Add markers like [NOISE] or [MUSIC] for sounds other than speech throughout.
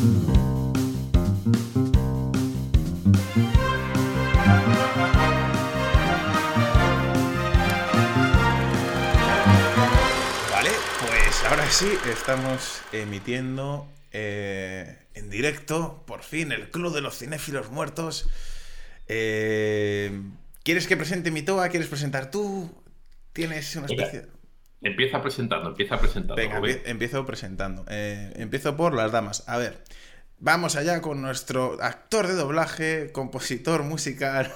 Vale, pues ahora sí, estamos emitiendo eh, en directo, por fin, el Club de los Cinéfilos Muertos. Eh, ¿Quieres que presente mi toa? ¿Quieres presentar tú? ¿Tienes una especie...? Empieza presentando, empieza presentando. Venga, empiezo presentando. Eh, empiezo por las damas. A ver, vamos allá con nuestro actor de doblaje, compositor musical,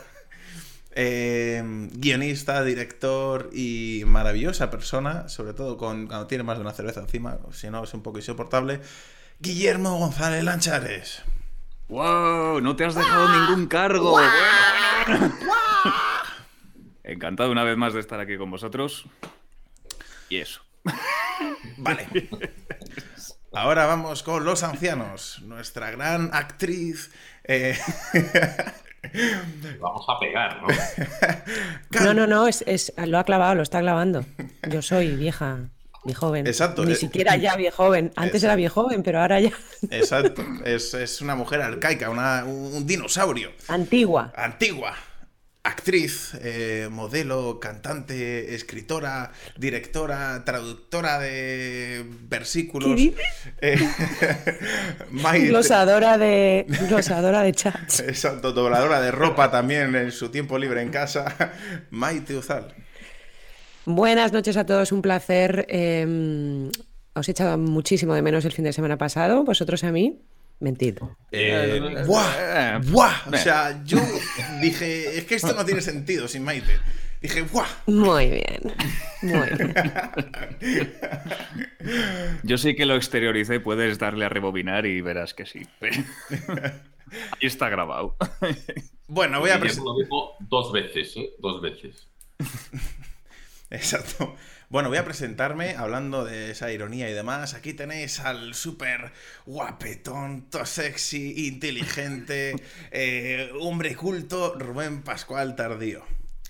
[LAUGHS] eh, guionista, director y maravillosa persona, sobre todo con, cuando tiene más de una cerveza encima, si no es un poco insoportable, Guillermo González Lanchares. ¡Wow! No te has dejado ningún cargo. Bueno, bueno, bueno. Encantado una vez más de estar aquí con vosotros. Y eso. [LAUGHS] Vale. Ahora vamos con Los Ancianos, nuestra gran actriz. eh, Vamos a pegar, ¿no? [LAUGHS] No, no, no, es, es- lo ha clavado, lo está clavando. Yo soy vieja, joven. Exacto, Ni eh. siquiera ya viejoven. Antes Exacto. era joven, pero ahora ya Exacto. Es, es una mujer arcaica, una- un, un dinosaurio. antigua. Antigua. Actriz, eh, modelo, cantante, escritora, directora, traductora de versículos. Eh, [LAUGHS] Maite- Glosadora de, glosadora de chats. [LAUGHS] Exacto, dobladora de ropa también en su tiempo libre en casa. [LAUGHS] Maite Uzal. Buenas noches a todos, un placer. eh, os he echado muchísimo de menos el fin de semana pasado, vosotros a mí. Mentid. Eh, Eh, ¡Buah! eh, ¡Buah! O eh. sea, yo dije, es que esto no tiene sentido sin Maite. Dije, ¡buah! Muy bien, muy bien. [LAUGHS] Yo sí que lo exterioricé, puedes darle a rebobinar y verás que sí. [LAUGHS] Ahí está grabado. Bueno, voy a presentar. lo dijo dos veces, ¿eh? Dos veces. [LAUGHS] Exacto. Bueno, voy a presentarme hablando de esa ironía y demás. Aquí tenéis al súper guapetón, to sexy, inteligente, [LAUGHS] eh, hombre culto, Rubén Pascual Tardío.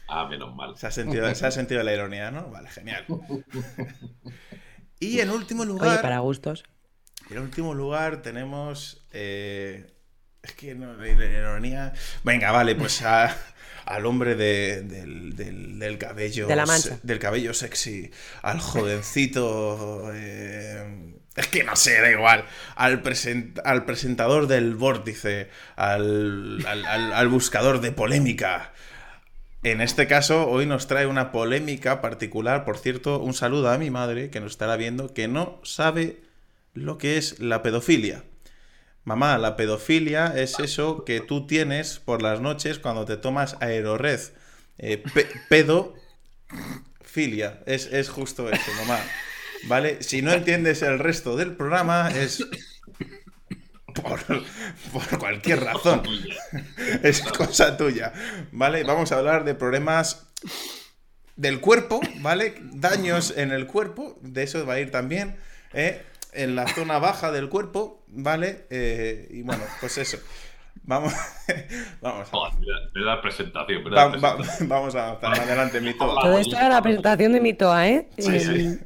Ah, menos mal. Se ha sentido, se ha sentido la ironía, ¿no? Vale, genial. Y en último Oye, lugar, para gustos. en último lugar tenemos. eh, es que no, la ironía. Venga, vale, pues a- al hombre de- del, del- del cabello. De la mancha. se- Del cabello sexy. Al jovencito. [LAUGHS] eh, es que no sé, da igual. Al, present- al presentador del vórtice. Al, al- al- al buscador de polémica. En este caso, hoy nos trae una polémica particular. Por cierto, un saludo a mi madre que nos estará viendo, que no sabe lo que es la pedofilia. Mamá, la pedofilia es eso que tú tienes por las noches cuando te tomas aerorred. Eh. Es, es justo eso, mamá. ¿Vale? Si no entiendes el resto del programa, es por, por cualquier razón. Es cosa tuya. ¿Vale? Vamos a hablar de problemas del cuerpo, ¿vale? Daños en el cuerpo, de eso va a ir también, ¿eh? En la zona baja del cuerpo, ¿vale? Eh, y bueno, pues eso. Vamos, [LAUGHS] vamos, a, mira, menuda presentación. va- va- vamos a avanzar adelante, mi todo. Todo esto era la presentación de mi toa, ¿eh? Sí, sí. Eh,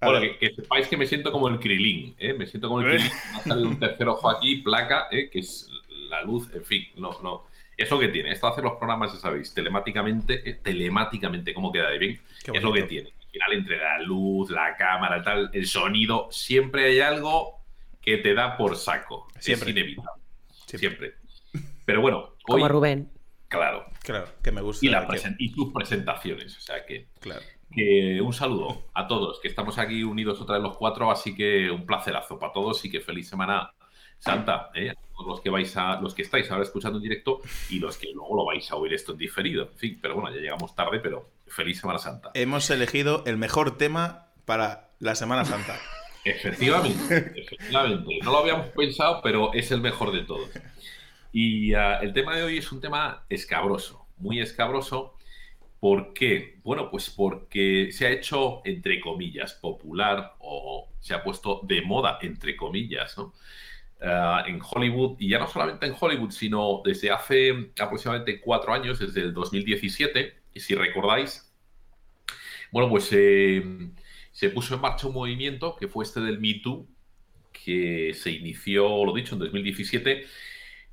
Bueno, que, que sepáis que me siento como el Krilin, ¿eh? Me siento como el Krilin. Me ha salido un tercer ojo aquí, placa, ¿eh? Que es la luz, en fin, no, no. Es lo que tiene. Esto hace los programas, ya sabéis, telemáticamente, eh, telemáticamente, ¿cómo queda de bien? Qué es lo que tiene. Al final, entre la luz, la cámara, tal, el sonido, siempre hay algo que te da por saco. Siempre. Es inevitable. Siempre. Siempre. Pero bueno, [LAUGHS] hoy, como Rubén. claro. Claro, que me gusta. Y, la que- presen- y tus presentaciones. O sea que Claro. que un saludo a todos, que estamos aquí unidos otra vez los cuatro, así que un placerazo para todos y que feliz semana santa, ¿eh? A todos los que vais a, los que estáis ahora escuchando en directo y los que luego lo vais a oír esto en diferido. En fin, pero bueno, ya llegamos tarde, pero feliz Semana Santa. Hemos elegido el mejor tema para la Semana Santa. [LAUGHS] Efectivamente, efectivamente. No lo habíamos pensado, pero es el mejor de todos. Y ah, el tema de hoy es un tema escabroso, muy escabroso. ¿Por qué? Bueno, pues porque se ha hecho, entre comillas, popular o se ha puesto de moda, entre comillas, ¿no? Ah, en Hollywood, y ya no solamente en Hollywood, sino desde hace aproximadamente cuatro años, desde el 2017, y si recordáis, bueno, pues eh, se puso en marcha un movimiento que fue este del Me Too, que se inició, lo dicho, en 2017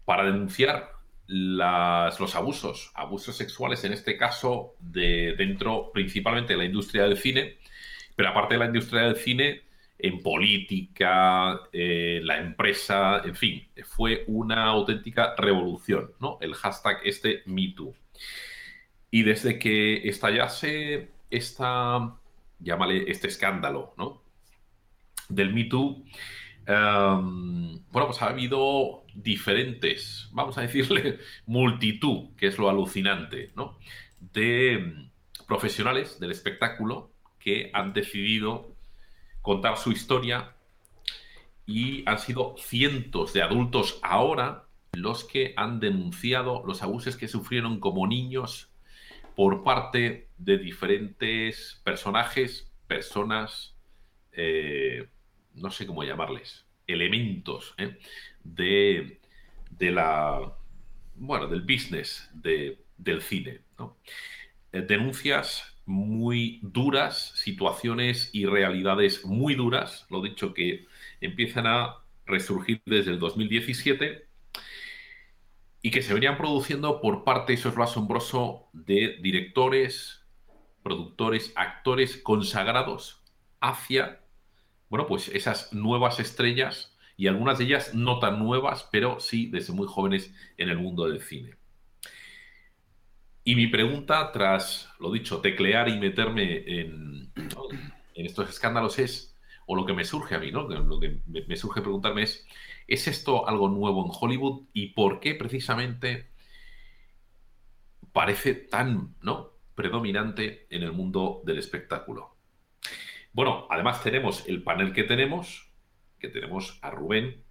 para denunciar los abusos, abusos sexuales, en este caso, de dentro principalmente de la industria del cine, pero aparte de la industria del cine, en política, eh, la empresa, en fin, fue una auténtica revolución, ¿no? El hashtag este MeToo. Y desde que estallase esta, llámale, este escándalo, ¿no? Del MeToo, em, bueno, pues ha habido diferentes, vamos a decirle, [LAUGHS] multitud, que es lo alucinante, ¿no? De profesionales del espectáculo que han decidido contar su historia y han sido cientos de adultos ahora los que han denunciado los abusos que sufrieron como niños por parte de diferentes personajes, personas, eh, no sé cómo llamarles, elementos ¿eh? de, la, bueno, del business del cine. Eh, denuncias muy duras, situaciones y realidades muy duras, lo dicho, que empiezan a resurgir desde el 2017 y que se venían produciendo por parte, eso es lo asombroso, de directores, productores, actores consagrados hacia, bueno, pues esas nuevas estrellas y algunas de ellas no tan nuevas, pero sí desde muy jóvenes en el mundo del cine. Y mi pregunta, tras, lo dicho, teclear y meterme en, en estos escándalos es, o lo que me surge a mí, ¿no? Lo que me surge preguntarme es, ¿es esto algo nuevo en Hollywood? ¿Y por qué precisamente parece tan, ¿no? predominante en el mundo del espectáculo? Bueno, además tenemos el panel que tenemos, que tenemos a Rubén,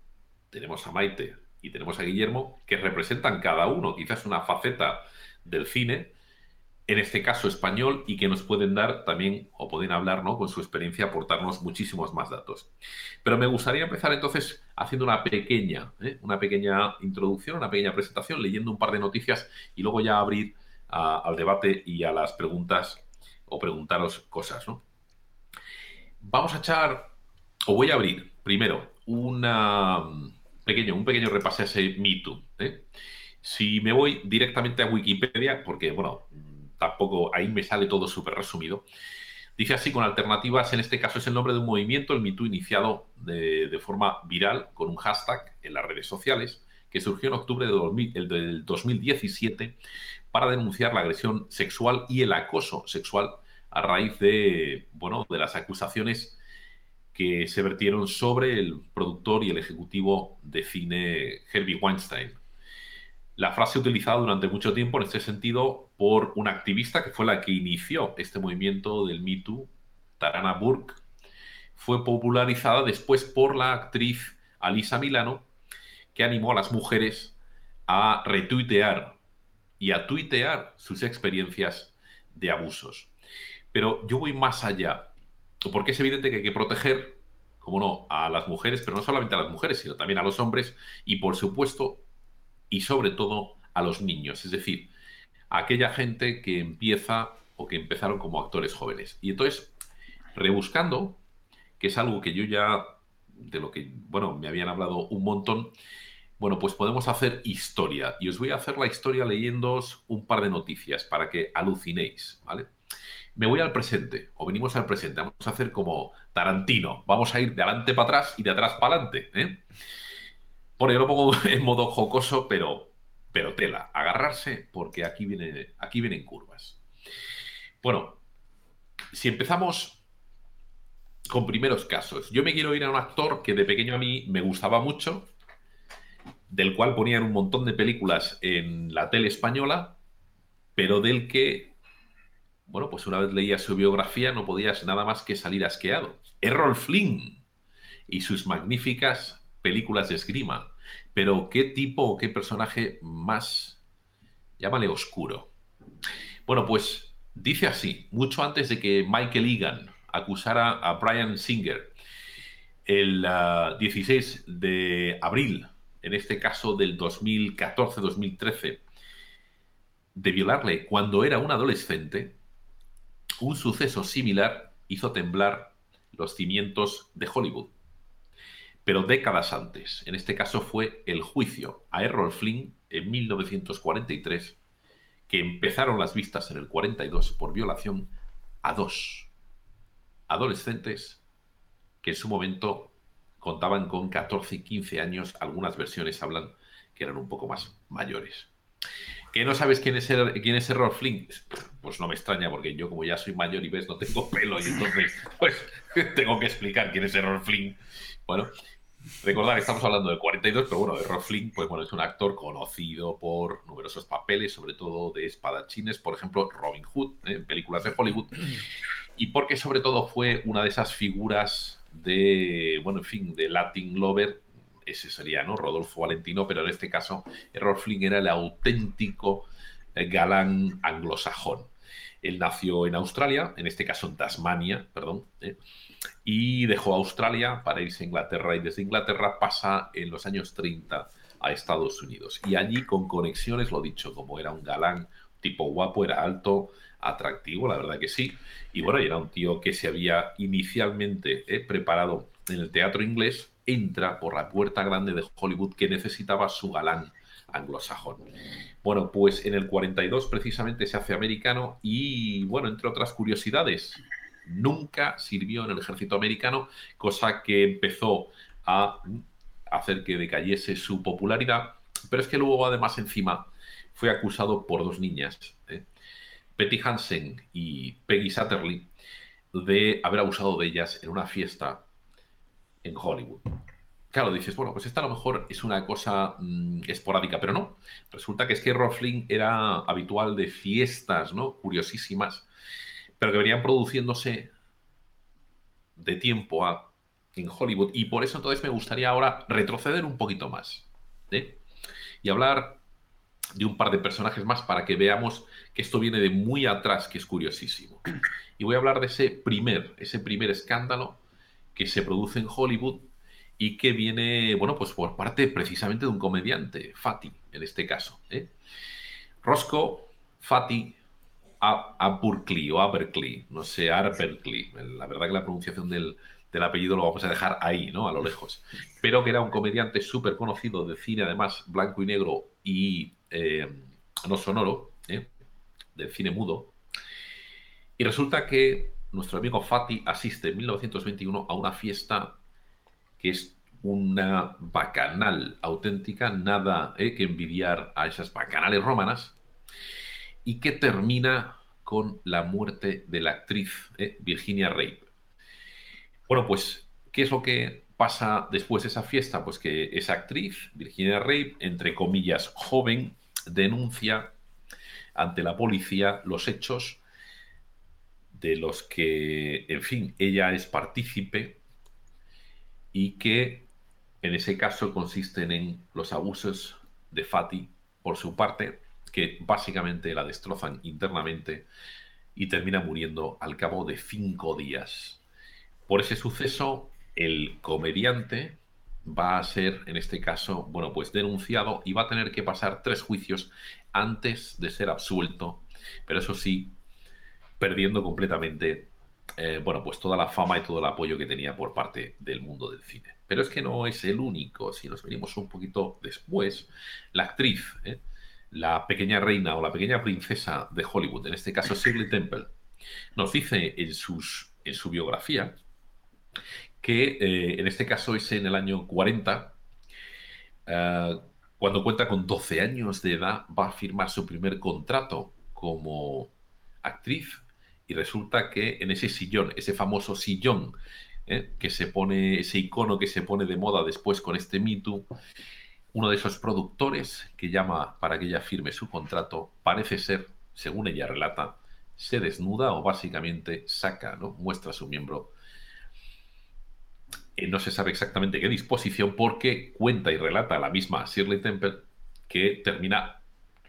tenemos a Maite y tenemos a Guillermo, que representan cada uno quizás una faceta del cine, en este caso español, y que nos pueden dar también, o pueden hablar ¿no? con su experiencia, aportarnos muchísimos más datos. Pero me gustaría empezar entonces haciendo una pequeña, ¿eh? una pequeña introducción, una pequeña presentación, leyendo un par de noticias y luego ya abrir al debate y a las preguntas o preguntaros cosas. ¿no? Vamos a echar, o voy a abrir primero una pequeño, un pequeño repaso a ese mito. ¿eh? Si me voy directamente a Wikipedia, porque, bueno, tampoco ahí me sale todo súper resumido, dice así con alternativas, en este caso es el nombre de un movimiento, el MeToo, iniciado de, forma viral con un hashtag en las redes sociales, que surgió en octubre de del 2017 para denunciar la agresión sexual y el acoso sexual a raíz de, bueno, de las acusaciones que se vertieron sobre el productor y el ejecutivo de cine Herbie Weinstein. La frase utilizada durante mucho tiempo en este sentido por una activista que fue la que inició este movimiento del Me Too, Tarana Burke, fue popularizada después por la actriz Alisa Milano, que animó a las mujeres a retuitear y a tuitear sus experiencias de abusos. Pero yo voy más allá, porque es evidente que hay que proteger, como no, a las mujeres, pero no solamente a las mujeres, sino también a los hombres y, por supuesto, y sobre todo a los niños, es decir, a aquella gente que empieza o que empezaron como actores jóvenes. Y entonces, rebuscando, que es algo que yo ya, de lo que, bueno, me habían hablado un montón, bueno, pues podemos hacer historia. Y os voy a hacer la historia leyéndoos un par de noticias para que alucinéis, ¿vale? Me voy al presente, o venimos al presente. Vamos a hacer como Tarantino. Vamos a ir de adelante para atrás y de atrás para adelante. ¿eh? Bueno, yo lo pongo [LAUGHS] en modo jocoso, pero, pero tela. Agarrarse porque aquí, viene, aquí vienen curvas. Bueno, si empezamos con primeros casos. Yo me quiero ir a un actor que de pequeño a mí me gustaba mucho, del cual ponían un montón de películas en la tele española, pero del que, bueno, pues una vez leía su biografía no podías nada más que salir asqueado. Errol Flynn y sus magníficas películas de esgrima. Pero ¿qué tipo o qué personaje más, llámale oscuro? Bueno, pues dice así, mucho antes de que Michael Egan acusara a Brian Singer el 16 ah, de abril, en este caso del 2014-2013, de violarle cuando era un adolescente, un suceso similar hizo temblar los cimientos de Hollywood. Pero décadas antes. En este caso fue el juicio a Errol Flynn en 1943, que empezaron las vistas en el 42 por violación a dos adolescentes que en su momento contaban con 14 y 15 años. Algunas versiones hablan que eran un poco más mayores. ¿Que no sabes quién es, Errol Flynn? Pues no me extraña, porque yo como ya soy mayor y ves, no tengo pelo y entonces [LAUGHS] pues tengo que explicar quién es Errol Flynn. Bueno, recordad que estamos hablando del 42, pero bueno, Errol Flynn pues bueno, es un actor conocido por numerosos papeles, sobre todo de espadachines, por ejemplo, Robin Hood, ¿eh? en películas de Hollywood, y porque sobre todo fue una de esas figuras de, bueno, en fin, de Latin Lover ese sería, ¿no? Rodolfo Valentino, pero en este caso Errol Flynn era el auténtico eh, galán anglosajón. Él nació en Australia, en este caso en Tasmania, perdón, ¿eh? y dejó Australia para irse a Inglaterra y desde Inglaterra pasa en los años 30 a Estados Unidos. Y allí con conexiones, lo dicho, como era un galán, tipo guapo, era alto, atractivo, la verdad que sí. Y bueno, era un tío que se había inicialmente eh, preparado en el teatro inglés entra por la puerta grande de Hollywood que necesitaba su galán anglosajón. Bueno, pues en el 42 precisamente se hace americano y, bueno, entre otras curiosidades, nunca sirvió en el ejército americano, cosa que empezó a hacer que decayese su popularidad, pero es que luego además encima fue acusado por dos niñas, ¿eh? Betty Hansen y Peggy Satterley, de haber abusado de ellas en una fiesta en Hollywood. Claro, dices, bueno, pues esta a lo mejor es una cosa mm, esporádica, pero no. Resulta que es que Roffling era habitual de fiestas, ¿no? Curiosísimas, pero que venían produciéndose de tiempo a, en Hollywood. Y por eso entonces me gustaría ahora retroceder un poquito más. ¿eh? Y hablar de un par de personajes más para que veamos que esto viene de muy atrás, que es curiosísimo. Y voy a hablar de ese primer, ese primer escándalo que se produce en Hollywood y que viene, bueno, pues por parte precisamente de un comediante, Fati, en este caso. ¿eh? Roscoe Fati Aberkley o Aberkley, no sé, Aberkley. La verdad que la pronunciación del, apellido lo vamos a dejar ahí, ¿no? A lo lejos. Pero que era un comediante súper conocido de cine, además, blanco y negro y eh, no sonoro, ¿eh? del cine mudo. Y resulta que nuestro amigo Fati asiste en 1921 a una fiesta que es una bacanal auténtica, nada eh, que envidiar a esas bacanales romanas, y que termina con la muerte de la actriz eh, Virginia Rape. Bueno, pues, ¿qué es lo que pasa después de esa fiesta? Pues que esa actriz, Virginia Rape, entre comillas, joven, denuncia ante la policía los hechos de los que, en fin, ella es partícipe y que en ese caso consisten en los abusos de Fati por su parte, que básicamente la destrozan internamente y termina muriendo al cabo de cinco días. Por ese suceso, el comediante va a ser, en este caso, bueno, pues denunciado y va a tener que pasar tres juicios antes de ser absuelto, pero eso sí, perdiendo completamente, eh, bueno, pues toda la fama y todo el apoyo que tenía por parte del mundo del cine. Pero es que no es el único. Si nos venimos un poquito después, la actriz, ¿eh? la pequeña reina o la pequeña princesa de Hollywood, en este caso Shirley Temple, nos dice en, sus, en su biografía que eh, en este caso es en el año 40, cuando cuenta con 12 años de edad, va a firmar su primer contrato como actriz y resulta que en ese sillón, ese famoso sillón ¿eh? que se pone, ese icono que se pone de moda después con este Me uno de esos productores que llama para que ella firme su contrato, parece ser, según ella relata, se desnuda o básicamente saca, ¿no? muestra su miembro. Eh, no se sabe exactamente qué disposición porque cuenta y relata la misma Shirley Temple que termina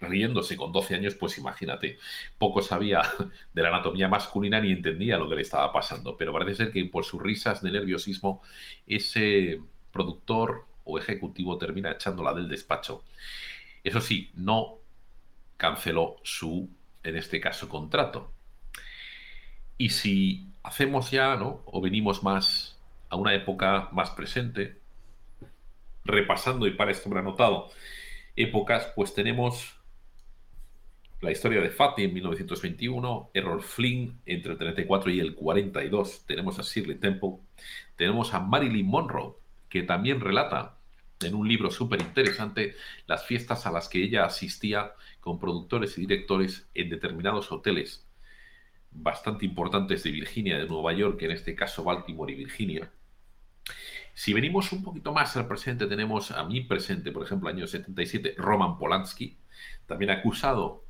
riéndose con 12 años, pues imagínate, poco sabía [LAUGHS] de la anatomía masculina ni entendía lo que le estaba pasando, pero parece ser que por sus risas de nerviosismo ese productor o ejecutivo termina echándola del despacho. Eso sí, no canceló su, en este caso, contrato. Y si hacemos ya, ¿no? O venimos más a una época más presente, repasando y para esto me anotado épocas, pues tenemos la historia de Fatty en 1921, Errol Flynn entre el 34 y el 42, tenemos a Shirley Temple, tenemos a Marilyn Monroe, que también relata en un libro súper interesante las fiestas a las que ella asistía con productores y directores en determinados hoteles bastante importantes de Virginia, de Nueva York, en este caso Baltimore y Virginia. Si venimos un poquito más al presente, tenemos a mi presente, por ejemplo, año 77, Roman Polanski, también acusado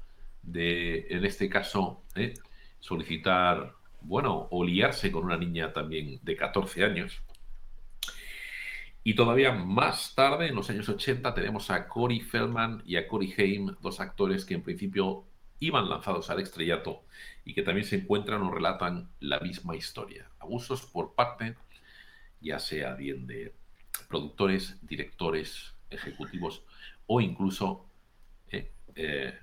de, en este caso, ¿eh? solicitar, bueno, o liarse con una niña también de 14 años. Y todavía más tarde, en los años 80, tenemos a Corey Feldman y a Corey Haim, dos actores que en principio iban lanzados al estrellato y que también se encuentran o relatan la misma historia. Abusos por parte, ya sea bien de productores, directores, ejecutivos o incluso eh, eh,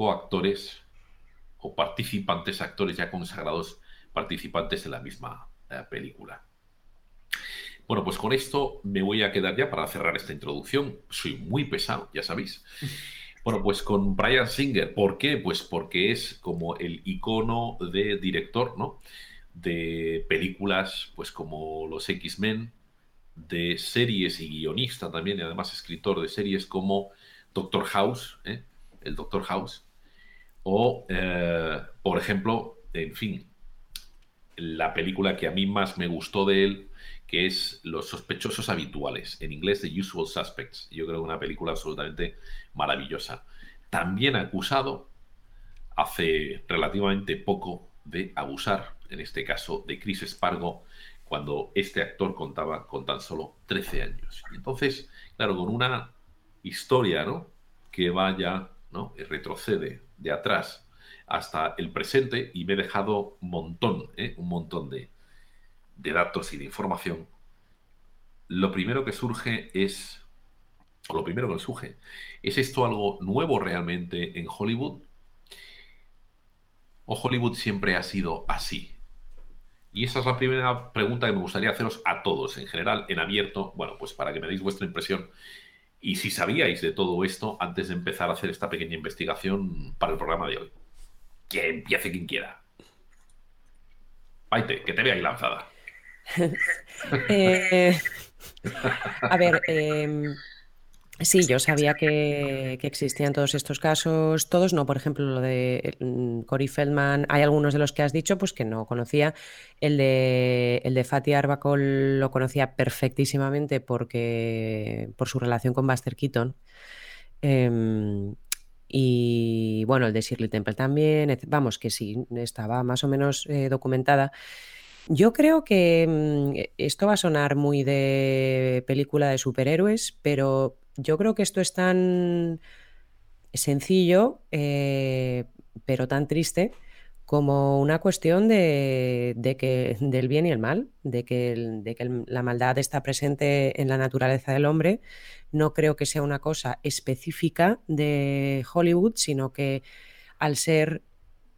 coactores o participantes, actores ya consagrados, participantes en la misma eh, película. Bueno, pues con esto me voy a quedar ya para cerrar esta introducción. Soy muy pesado, ya sabéis. [LAUGHS] Bueno, pues con Brian Singer. ¿Por qué? Pues porque es como el icono de director, ¿no? De películas, pues como los X-Men, de series y guionista también, y además escritor de series como Doctor House, ¿eh? el Doctor House, o, eh, por ejemplo, en fin, la película que a mí más me gustó de él que es Los sospechosos habituales, en inglés The Usual Suspects. Yo creo que una película absolutamente maravillosa. También acusado hace relativamente poco de abusar, en este caso de Chris Spargo, cuando este actor contaba con tan solo 13 años. Entonces, claro, con una historia, ¿no? Que vaya, ¿no? Retrocede de atrás hasta el presente y me he dejado un montón, ¿eh? un montón de, de datos y de información, lo primero que surge es, o lo primero que surge, ¿es esto algo nuevo realmente en Hollywood? ¿O Hollywood siempre ha sido así? Y esa es la primera pregunta que me gustaría haceros a todos, en general, en abierto, bueno, pues para que me deis vuestra impresión. Y si sabíais de todo esto antes de empezar a hacer esta pequeña investigación para el programa de hoy. Que empiece quien quiera. Paite, que te ahí lanzada. [LAUGHS] Eh, a ver, em, sí, yo sabía que, existían todos estos casos, todos no, por ejemplo, lo de mm, Cory Feldman, hay algunos de los que has dicho, pues que no conocía. El de, el de Fatih Arbacol lo conocía perfectísimamente porque, por su relación con Buster Keaton. Em, y bueno, el de Shirley Temple también, vamos, que sí, estaba más o menos eh, documentada. Yo creo que mm, e, esto va a sonar muy de película de superhéroes, pero yo creo que esto es tan sencillo, eh, pero tan triste como una cuestión de, que, del bien y el mal, de que, de que la maldad está presente en la naturaleza del hombre. No creo que sea una cosa específica de Hollywood, sino que al ser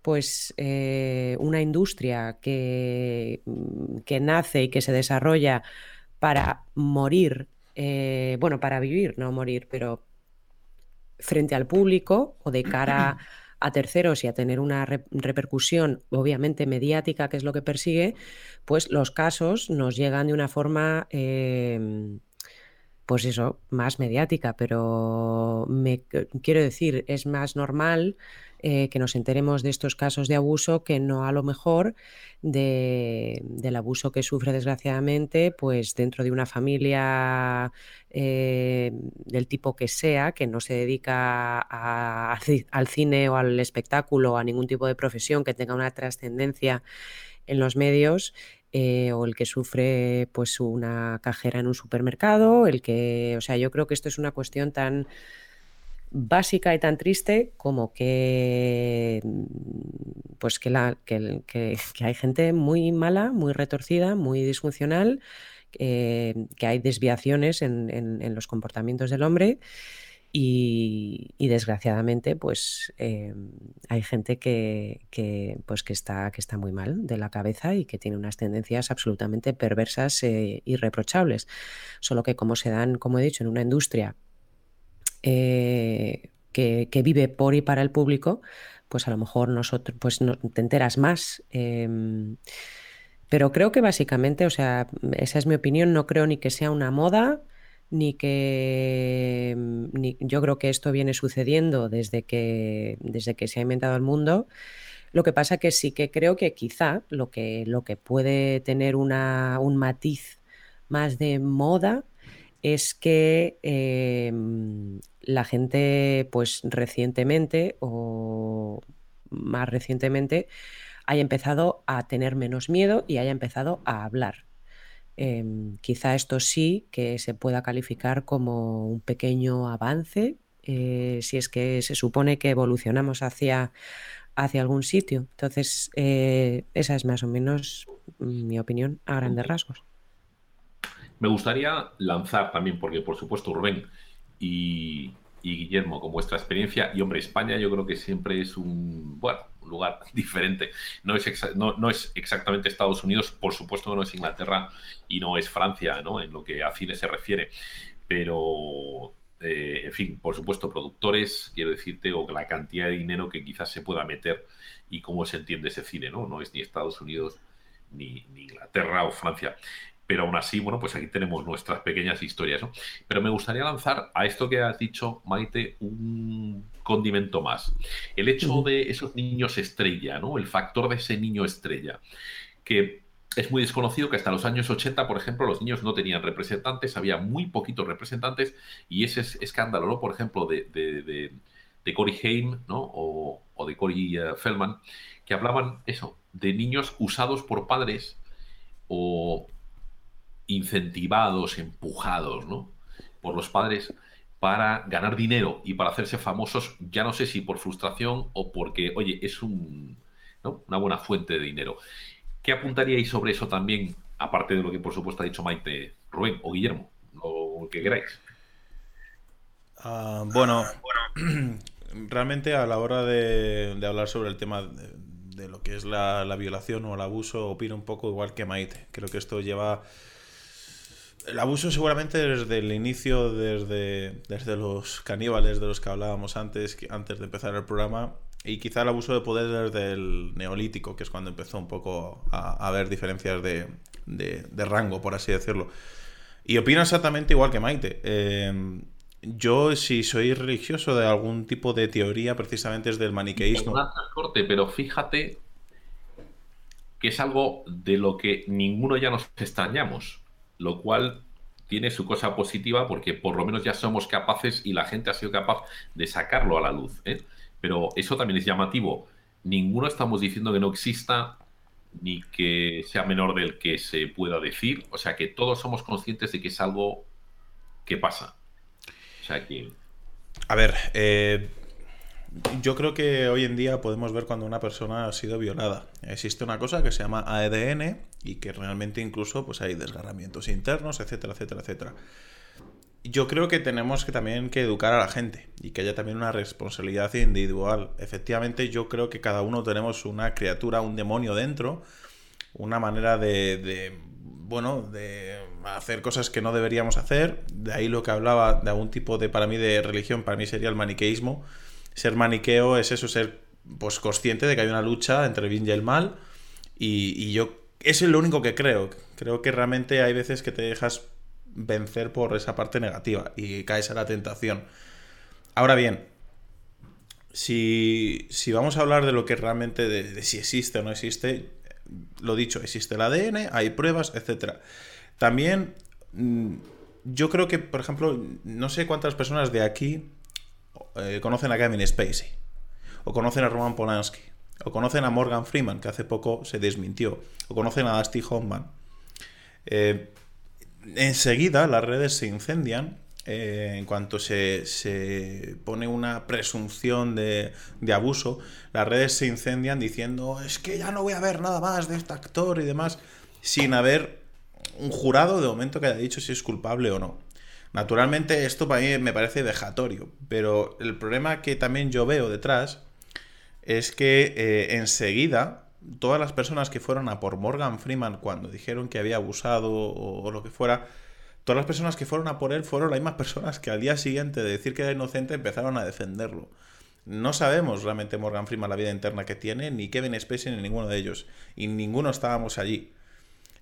pues eh, una industria que, que, nace y que se desarrolla para morir, eh, bueno, para vivir, no morir, pero frente al público o de cara a terceros y a tener una repercusión obviamente mediática, que es lo que persigue, pues los casos nos llegan de una forma, em, pues eso, más mediática, pero me quiero decir, es más normal eh, que nos enteremos de estos casos de abuso que no a lo mejor del abuso que sufre desgraciadamente pues dentro de una familia eh, del tipo que sea, que no se dedica al cine o al espectáculo a ningún tipo de profesión que tenga una trascendencia en los medios eh, o el que sufre pues una cajera en un supermercado, el que, o sea, yo creo que esto es una cuestión tan básica y tan triste como que mm, pues que, la, que, hay gente muy mala, muy retorcida, muy disfuncional, eh, que hay desviaciones en, los comportamientos del hombre Y, desgraciadamente, pues em, hay gente que, pues, que, está, que está muy mal de la cabeza y que tiene unas tendencias absolutamente perversas e irreprochables. Solo que como se dan, como he dicho, en una industria eh, que, vive por y para el público, pues a lo mejor nosotros, pues te enteras más. Em, pero creo que básicamente, o sea, esa es mi opinión, no creo ni que sea una moda, ni que mm, yo creo que esto viene sucediendo desde que, desde que se ha inventado el mundo. Lo que pasa que sí que creo que quizá lo que, lo que puede tener una, un matiz más de moda es que em, la gente, pues recientemente o más recientemente, haya empezado a tener menos miedo y haya empezado a hablar. Em, quizá esto sí que se pueda calificar como un pequeño avance, eh, si es que se supone que evolucionamos hacia, hacia algún sitio. Entonces, eh, esa es más o menos mi opinión a grandes rasgos. Me gustaría lanzar también, porque por supuesto Rubén y, Guillermo, con vuestra experiencia, y hombre, España yo creo que siempre es un, bueno, un lugar [LAUGHS] diferente. No es, no, no, es exactamente Estados Unidos, por supuesto no es Inglaterra y no es Francia, ¿no? En lo que a cine se refiere. Pero, eh, en fin, por supuesto, productores, quiero decirte, o la cantidad de dinero que quizás se pueda meter y cómo se entiende ese cine, ¿no? No es ni Estados Unidos ni, ni Inglaterra o Francia pero aún así, bueno, pues aquí tenemos nuestras pequeñas historias, ¿no? Pero me gustaría lanzar a esto que has dicho, Maite, un condimento más. El hecho de esos niños estrella, ¿no? El factor de ese niño estrella, que es muy desconocido que hasta los años 80, por ejemplo, los niños no tenían representantes, había muy poquitos representantes, y ese escándalo, ¿no? Por ejemplo, de, de, de, Corey Haim, ¿no? O, de Corey eh, Feldman, que hablaban eso, de niños usados por padres o incentivados, empujados, ¿no? Por los padres para ganar dinero y para hacerse famosos, ya no sé si por frustración o porque, oye, es un, una buena fuente de dinero. ¿Qué apuntaríais sobre eso también, aparte de lo que por supuesto ha dicho Maite, Rubén o Guillermo, o que queráis? Ah, bueno, [CLEARS THROAT] realmente a la hora de, hablar sobre el tema de, lo que es la, la, violación o el abuso, opino un poco igual que Maite. Creo que esto lleva el abuso seguramente desde el inicio, desde, desde los caníbales de los que hablábamos antes, antes de empezar el programa, y quizá el abuso de poder desde el neolítico, que es cuando empezó un poco a, haber diferencias de, de, rango, por así decirlo. Y opino exactamente igual que Maite. Em, yo, si soy religioso de algún tipo de teoría, precisamente es del maniqueísmo. corte, pero fíjate que es algo de lo que ninguno ya nos extrañamos lo cual tiene su cosa positiva porque por lo menos ya somos capaces y la gente ha sido capaz de sacarlo a la luz. ¿eh? Pero eso también es llamativo. Ninguno estamos diciendo que no exista ni que sea menor del que se pueda decir. O sea que todos somos conscientes de que es algo que pasa. O que... A ver, eh, yo creo que hoy en día podemos ver cuando una persona ha sido violada. Existe una cosa que se llama AEDN y que realmente incluso pues hay desgarramientos internos, etcétera, etcétera, etcétera. Yo creo que tenemos que también que educar a la gente y que haya también una responsabilidad individual. Efectivamente, yo creo que cada uno tenemos una criatura, un demonio dentro, una manera de, de bueno, de hacer cosas que no deberíamos hacer. De ahí lo que hablaba de algún tipo de, para mí, de religión, para mí sería el maniqueísmo ser maniqueo es eso, ser pues consciente de que hay una lucha entre el bien y el mal. Y, yo, eso es lo único que creo. Creo que realmente hay veces que te dejas vencer por esa parte negativa y caes a la tentación. Ahora bien, si, si vamos a hablar de lo que realmente, de, si existe o no existe, lo dicho, existe el ADN, hay pruebas, etc. También, mm, yo creo que, por ejemplo, no sé cuántas personas de aquí eh, conocen a Kevin Spacey, o conocen a Roman Polanski, o conocen a Morgan Freeman, que hace poco se desmintió, o conocen a Dusty Hoffman. Eh, enseguida las redes se incendian eh, en cuanto se, se, pone una presunción de, de, abuso, las redes se incendian diciendo es que ya no voy a ver nada más de este actor y demás, sin haber un jurado de momento que haya dicho si es culpable o no. Naturalmente, esto para mí me parece vejatorio, pero el problema que también yo veo detrás es que eh, enseguida todas las personas que fueron a por Morgan Freeman cuando dijeron que había abusado o, lo que fuera, todas las personas que fueron a por él fueron las mismas personas que al día siguiente de decir que era inocente empezaron a defenderlo. No sabemos realmente Morgan Freeman la vida interna que tiene, ni Kevin Spacey, ni ninguno de ellos. Y ninguno estábamos allí.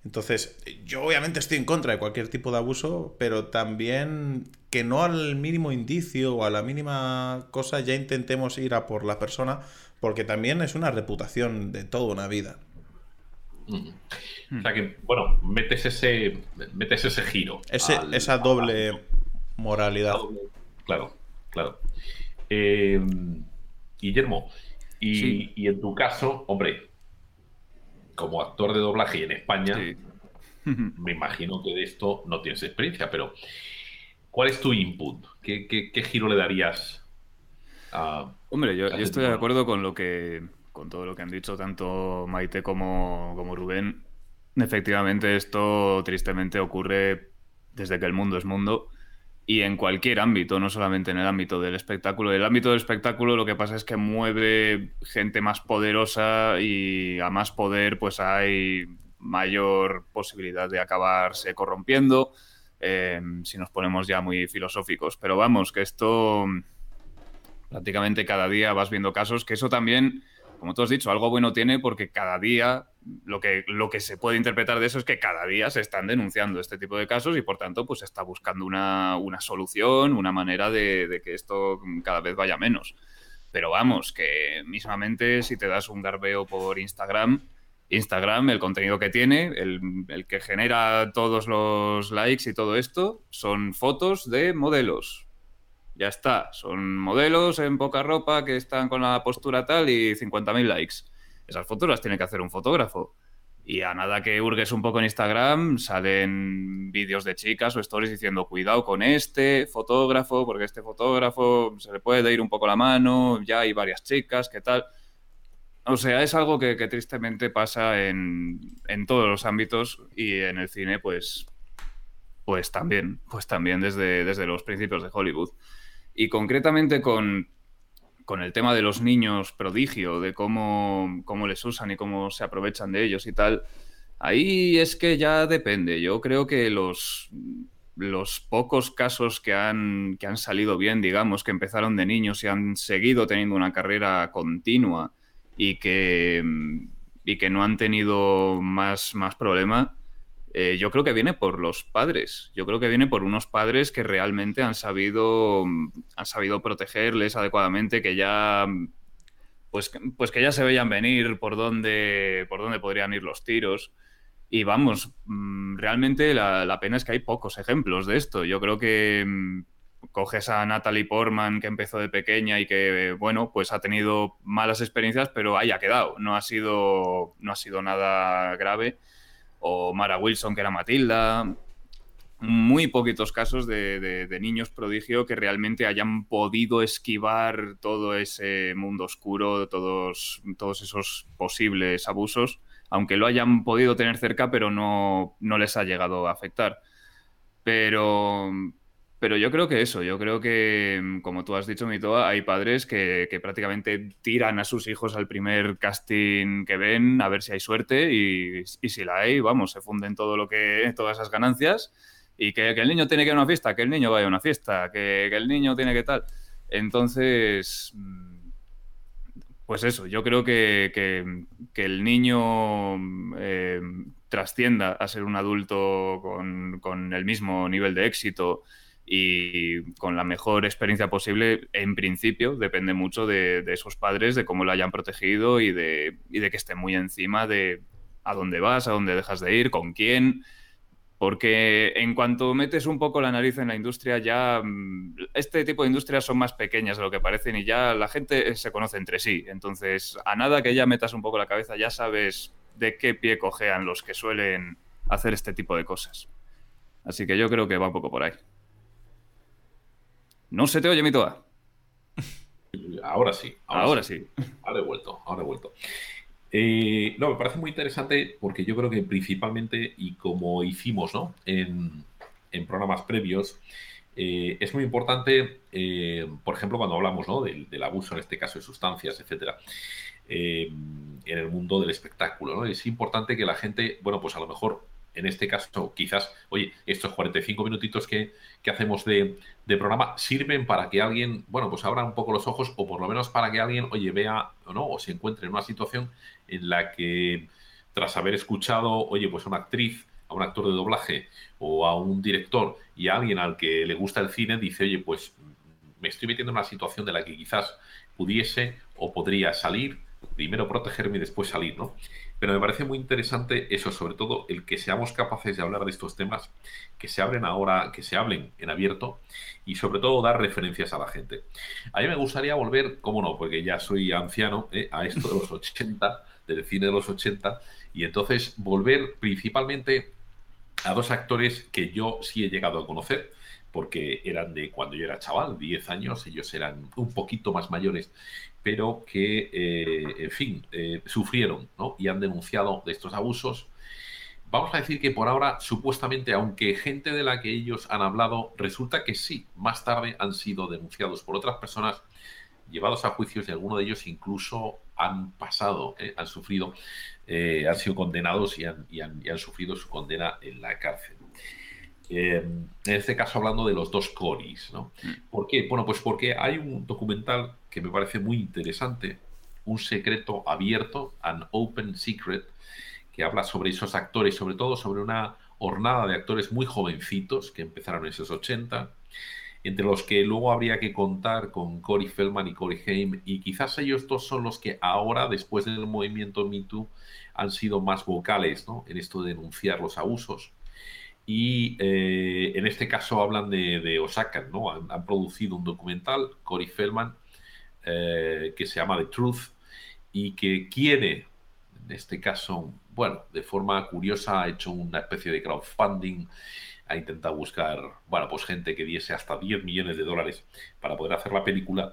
Entonces, yo obviamente estoy en contra de cualquier tipo de abuso, pero también que no al mínimo indicio o a la mínima cosa ya intentemos ir a por la persona, porque también es una reputación de toda una vida. O sea que, bueno, metes ese, metes ese giro. esa doble moralidad. claro, claro. Eh, Guillermo, y, en tu caso, hombre, como actor de doblaje y en España, [LAUGHS] me imagino que de esto no tienes experiencia, pero ¿cuál es tu input? ¿Qué, giro le darías a... Hombre, yo, estoy de acuerdo con lo que con todo lo que han dicho tanto Maite como, como Rubén. Efectivamente, esto tristemente ocurre desde que el mundo es mundo y en cualquier ámbito, no solamente en el ámbito del espectáculo. El ámbito del espectáculo lo que pasa es que mueve gente más poderosa y a más poder pues hay mayor posibilidad de acabarse corrompiendo, eh, si nos ponemos ya muy filosóficos. Pero vamos, que esto prácticamente cada día vas viendo casos, que eso también como tú has dicho, algo bueno tiene porque cada día lo que, lo que se puede interpretar de eso es que cada día se están denunciando este tipo de casos y por tanto pues se está buscando una, solución, una manera de, que esto cada vez vaya menos. Pero vamos, que mismamente si te das un garbeo por Instagram, Instagram, el contenido que tiene, el que genera todos los likes y todo esto, son fotos de modelos, ya está. Son modelos en poca ropa que están con la postura tal y 50.000 likes. Esas fotos las tiene que hacer un fotógrafo. Y a nada que hurgues un poco en Instagram, salen vídeos de chicas o stories diciendo cuidado con este fotógrafo, porque este fotógrafo se le puede ir un poco la mano, ya hay varias chicas, ¿qué tal? O sea, es algo que, tristemente pasa en, en, todos los ámbitos y en el cine, pues, pues también, pues también desde, desde los principios de Hollywood. Y concretamente con, el tema de los niños prodigio, de cómo, cómo les usan y cómo se aprovechan de ellos y tal, ahí es que ya depende. Yo creo que los, los pocos casos que han, que han salido bien, digamos, que empezaron de niños y han seguido teniendo una carrera continua y que, y que no han tenido más, más problema, eh, yo creo que viene por los padres. Yo creo que viene por unos padres que realmente han sabido, han sabido protegerles adecuadamente, que ya, pues, pues que ya se veían venir por dónde, por dónde podrían ir los tiros. Y vamos, mm, realmente la, pena es que hay pocos ejemplos de esto. Yo creo que mm, coges a Natalie Portman, que empezó de pequeña y que, bueno, pues ha tenido malas experiencias, pero ahí ha quedado. No ha sido, no ha sido nada grave o Mara Wilson, que era Matilda. Muy poquitos casos de, niños prodigio que realmente hayan podido esquivar todo ese mundo oscuro, todos, todos esos posibles abusos, aunque lo hayan podido tener cerca, pero no, no les ha llegado a afectar. Pero, pero yo creo que eso, yo creo que, mm, como tú has dicho, Mitoa, hay padres que, prácticamente tiran a sus hijos al primer casting que ven a ver si hay suerte y, si la hay, vamos, se funden todo lo que, todas esas ganancias y que, el niño tiene que ir a una fiesta, que el niño vaya a una fiesta, que, el niño tiene que tal. Entonces, mm, pues eso, yo creo que, el niño eh, trascienda a ser un adulto con el mismo nivel de éxito y con la mejor experiencia posible, en principio, depende mucho de, esos padres, de cómo lo hayan protegido y de, de que esté muy encima de a dónde vas, a dónde dejas de ir, con quién. Porque en cuanto metes un poco la nariz en la industria, ya mm, este tipo de industrias son más pequeñas de lo que parecen y ya la gente se conoce entre sí. Entonces, a nada que ya metas un poco la cabeza, ya sabes de qué pie cojean los que suelen hacer este tipo de cosas. Así que yo creo que va un poco por ahí. No se te oye, mi toa. Ahora sí. Ahora, sí. Ahora he vuelto, ahora he vuelto. Eh, no, me parece muy interesante porque yo creo que principalmente, y como hicimos ¿no? en, programas previos, eh, es muy importante, eh, por ejemplo, cuando hablamos del, abuso, en este caso de sustancias, etcétera, en el mundo del espectáculo. ¿no? Es importante que la gente, bueno, pues a lo mejor en este caso, quizás, oye, estos 45 minutitos que, hacemos de, programa sirven para que alguien, bueno, pues abra un poco los ojos o por lo menos para que alguien, oye, vea o no, o se encuentre en una situación en la que tras haber escuchado, oye, pues a una actriz, a un actor de doblaje o a un director y a alguien al que le gusta el cine, dice, oye, pues me estoy metiendo en una situación de la que quizás pudiese o podría salir, primero protegerme y después salir, ¿no? Pero me parece muy interesante eso, sobre todo el que seamos capaces de hablar de estos temas, que se abren ahora, que se hablen en abierto y sobre todo dar referencias a la gente. A mí me gustaría volver, cómo no, porque ya soy anciano, ¿eh? a esto de los [LAUGHS] 80, del cine de los 80, y entonces volver principalmente a dos actores que yo sí he llegado a conocer porque eran de cuando yo era chaval, 10 años, ellos eran un poquito más mayores, pero que, eh, en fin, eh, sufrieron y han denunciado de estos abusos. Vamos a decir que por ahora, supuestamente, aunque gente de la que ellos han hablado, resulta que sí, más tarde han sido denunciados por otras personas, llevados a juicios y algunos de ellos incluso han pasado, eh, han sufrido, han sido condenados y han, y han sufrido su condena en la cárcel. En este caso hablando de los dos Coris, ¿no? Mm. ¿Por qué? Bueno, pues porque hay un documental que me parece muy interesante, Un secreto abierto, An Open Secret, que habla sobre esos actores, sobre todo sobre una hornada de actores muy jovencitos que empezaron en esos 80, entre los que luego habría que contar con Corey Feldman y Corey Haim, y quizás ellos dos son los que ahora, después del movimiento Me Too, han sido más vocales ¿no? en esto de denunciar los abusos. Y eh, en este caso hablan de, Osaka, ¿no? Han, producido un documental, Cory Feldman, eh, que se llama The Truth y que quiere, en este caso, bueno, de forma curiosa ha hecho una especie de crowdfunding, ha intentado buscar, bueno, pues gente que diese hasta 10 millones de dólares para poder hacer la película.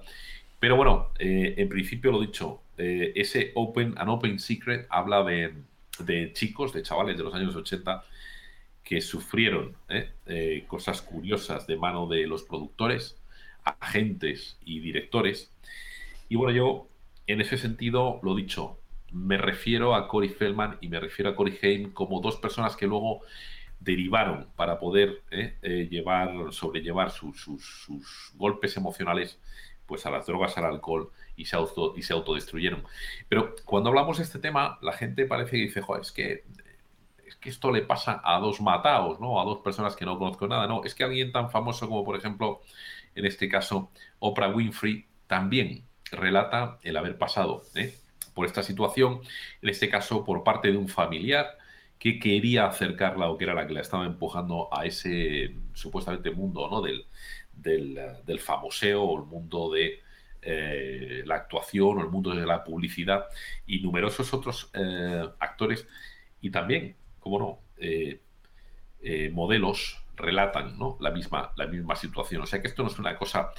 Pero bueno, eh, en principio lo dicho, ese Open, An Open Secret habla de, de chicos, de chavales de los años 80 que sufrieron ¿eh? Eh, cosas curiosas de mano de los productores, agentes y directores. Y bueno, yo en ese sentido, lo dicho, me refiero a Cory Feldman y me refiero a Cory Haim como dos personas que luego derivaron para poder ¿eh? llevar, sobrellevar sus, golpes emocionales pues a las drogas, al alcohol y se, auto, y se autodestruyeron. Pero cuando hablamos de este tema, la gente parece que dice, Joder, es que que esto le pasa a dos mataos, ¿no? A dos personas que no conozco nada, no. Es que alguien tan famoso como, por ejemplo, en este caso, Oprah Winfrey, también relata el haber pasado ¿eh? por esta situación, en este caso por parte de un familiar que quería acercarla o que era la que la estaba empujando a ese supuestamente mundo ¿no? del, del, famoseo o el mundo de eh, la actuación o el mundo de la publicidad y numerosos otros eh, actores y también cómo no, modelos relatan ¿no? la, misma, la misma situación. O sea que esto no es una cosa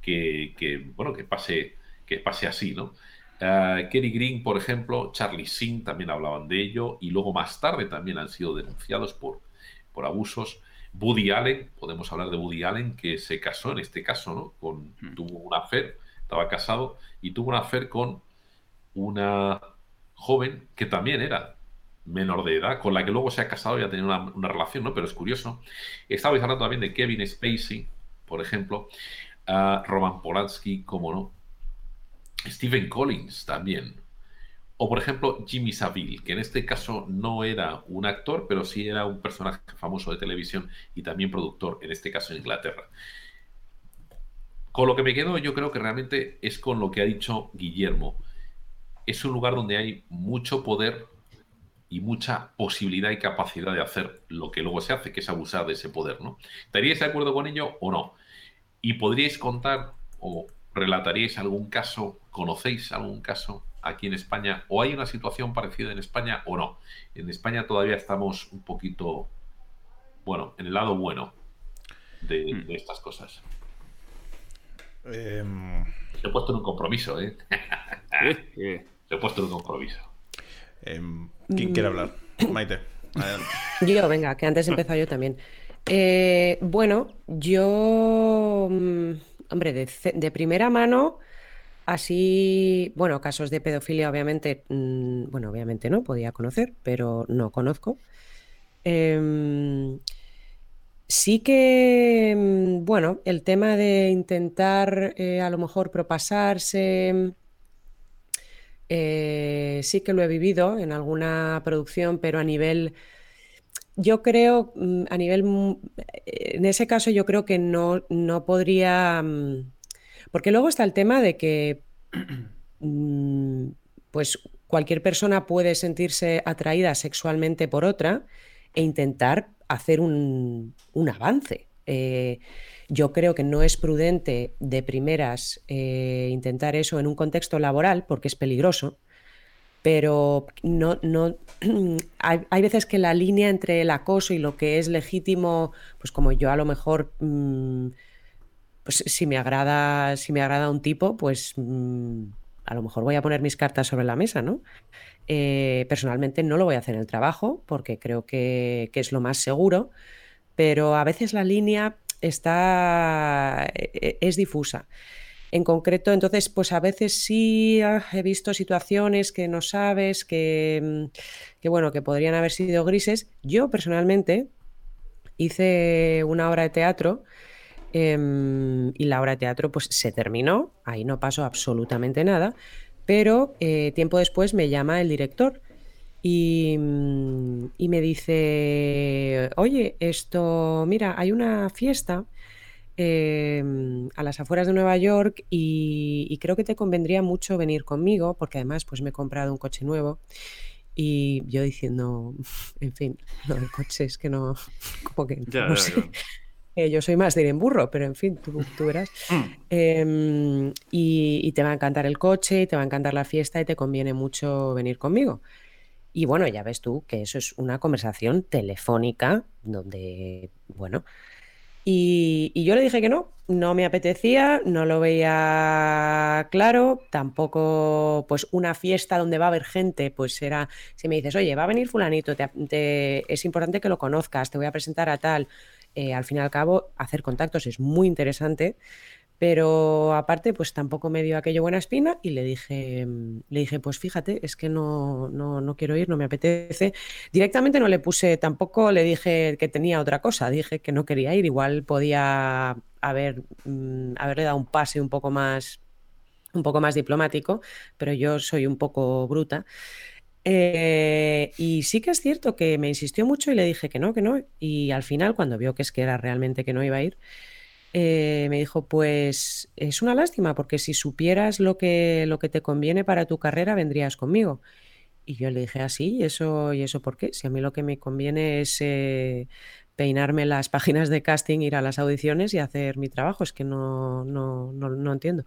que, bueno, que pase, que pase así, ¿no? Uh, Kerry Green, por ejemplo, Charlie Singh también hablaban de ello y luego más tarde también han sido denunciados por, por abusos. Woody Allen, podemos hablar de Woody Allen, que se casó en este caso, ¿no? Con, hmm. Tuvo una affair, estaba casado y tuvo una affair con una joven que también era menor de edad, con la que luego se ha casado y ha tenido una, relación, ¿no? Pero es curioso. Estabais hablando también de Kevin Spacey, por ejemplo, Roman Polanski, como no, Stephen Collins también. O, por ejemplo, Jimmy Savile, que en este caso no era un actor, pero sí era un personaje famoso de televisión y también productor, en este caso en Inglaterra. Con lo que me quedo, yo creo que realmente es con lo que ha dicho Guillermo. Es un lugar donde hay mucho poder y mucha posibilidad y capacidad de hacer lo que luego se hace, que es abusar de ese poder, ¿no? ¿Estaríais de acuerdo con ello o no? Y podríais contar o relataríais algún caso, conocéis algún caso aquí en España, o hay una situación parecida en España o no. En España todavía estamos un poquito, bueno, en el lado bueno de, hmm. estas cosas. Em, Se he puesto en un compromiso, ¿eh? Se he puesto en un compromiso. Em, ¿Quién quiere hablar? Maite. [COUGHS] Yo, venga, que antes he empezado yo también. Eh, bueno, yo, mm, hombre, de, primera mano, así, bueno, casos de pedofilia, obviamente, mm, bueno, obviamente no, podía conocer, pero no conozco. Em, sí que, mm, bueno, el tema de intentar eh, a lo mejor propasarse, eh, sí que lo he vivido en alguna producción, pero a nivel yo creo, mm, a nivel, mm, en ese caso yo creo que no, no podría, mm, porque luego está el tema de que, [CLEARS THROAT] pues cualquier persona puede sentirse atraída sexualmente por otra e intentar hacer un, avance. Eh, yo creo que no es prudente de primeras eh, intentar eso en un contexto laboral porque es peligroso pero no, no [CLEARS THROAT] hay, veces que la línea entre el acoso y lo que es legítimo, pues como yo a lo mejor, mm, pues si me agrada, si me agrada un tipo, pues mm, a lo mejor voy a poner mis cartas sobre la mesa, ¿no? Eh, personalmente no lo voy a hacer en el trabajo porque creo que, que es lo más seguro, pero a veces la línea está, e, e, es difusa. En concreto, entonces, pues a veces sí ah, he visto situaciones que no sabes, que, mm, que, bueno, que podrían haber sido grises. Yo personalmente hice una obra de teatro em, y la obra de teatro pues se terminó, ahí no pasó absolutamente nada, pero eh, tiempo después me llama el director y, mm, y me dice, oye, esto, mira, hay una fiesta Em, a las afueras de Nueva York y, creo que te convendría mucho venir conmigo porque además pues me he comprado un coche nuevo y yo diciendo, [LAUGHS] en fin, lo del coche es que no, [LAUGHS] como que no sé. Eh, yo soy más de ir en burro, pero en fin, tú, verás. Mm. Em, y, y, te va a encantar el coche, y te va a encantar la fiesta y te conviene mucho venir conmigo. Y bueno, ya ves tú que eso es una conversación telefónica donde, bueno, y, yo le dije que no, no me apetecía, no lo veía claro, tampoco pues una fiesta donde va a haber gente, pues era, si me dices, oye, va a venir fulanito, es importante que lo conozcas, te voy a presentar a tal, eh, al fin y al cabo, hacer contactos es muy interesante, pero aparte, pues tampoco me dio aquello buena espina y le dije, mm, le dije, pues fíjate, es que no, no, no, quiero ir, no me apetece. Directamente no le puse, tampoco le dije que tenía otra cosa, dije que no quería ir, igual podía haber, mm, haberle dado un pase un poco más, un poco más diplomático, pero yo soy un poco bruta. Eh, y sí que es cierto que me insistió mucho y le dije que no, que no. Y al final, cuando vio que es que era realmente que no iba a ir, eh, me dijo, pues es una lástima, porque si supieras lo que, lo que te conviene para tu carrera, vendrías conmigo. Y yo le dije así, ¿y eso, ¿y eso por qué? Si a mí lo que me conviene es eh, peinarme las [LAUGHS] páginas de casting, ir a las audiciones y hacer mi trabajo, es que no, no, no, entiendo.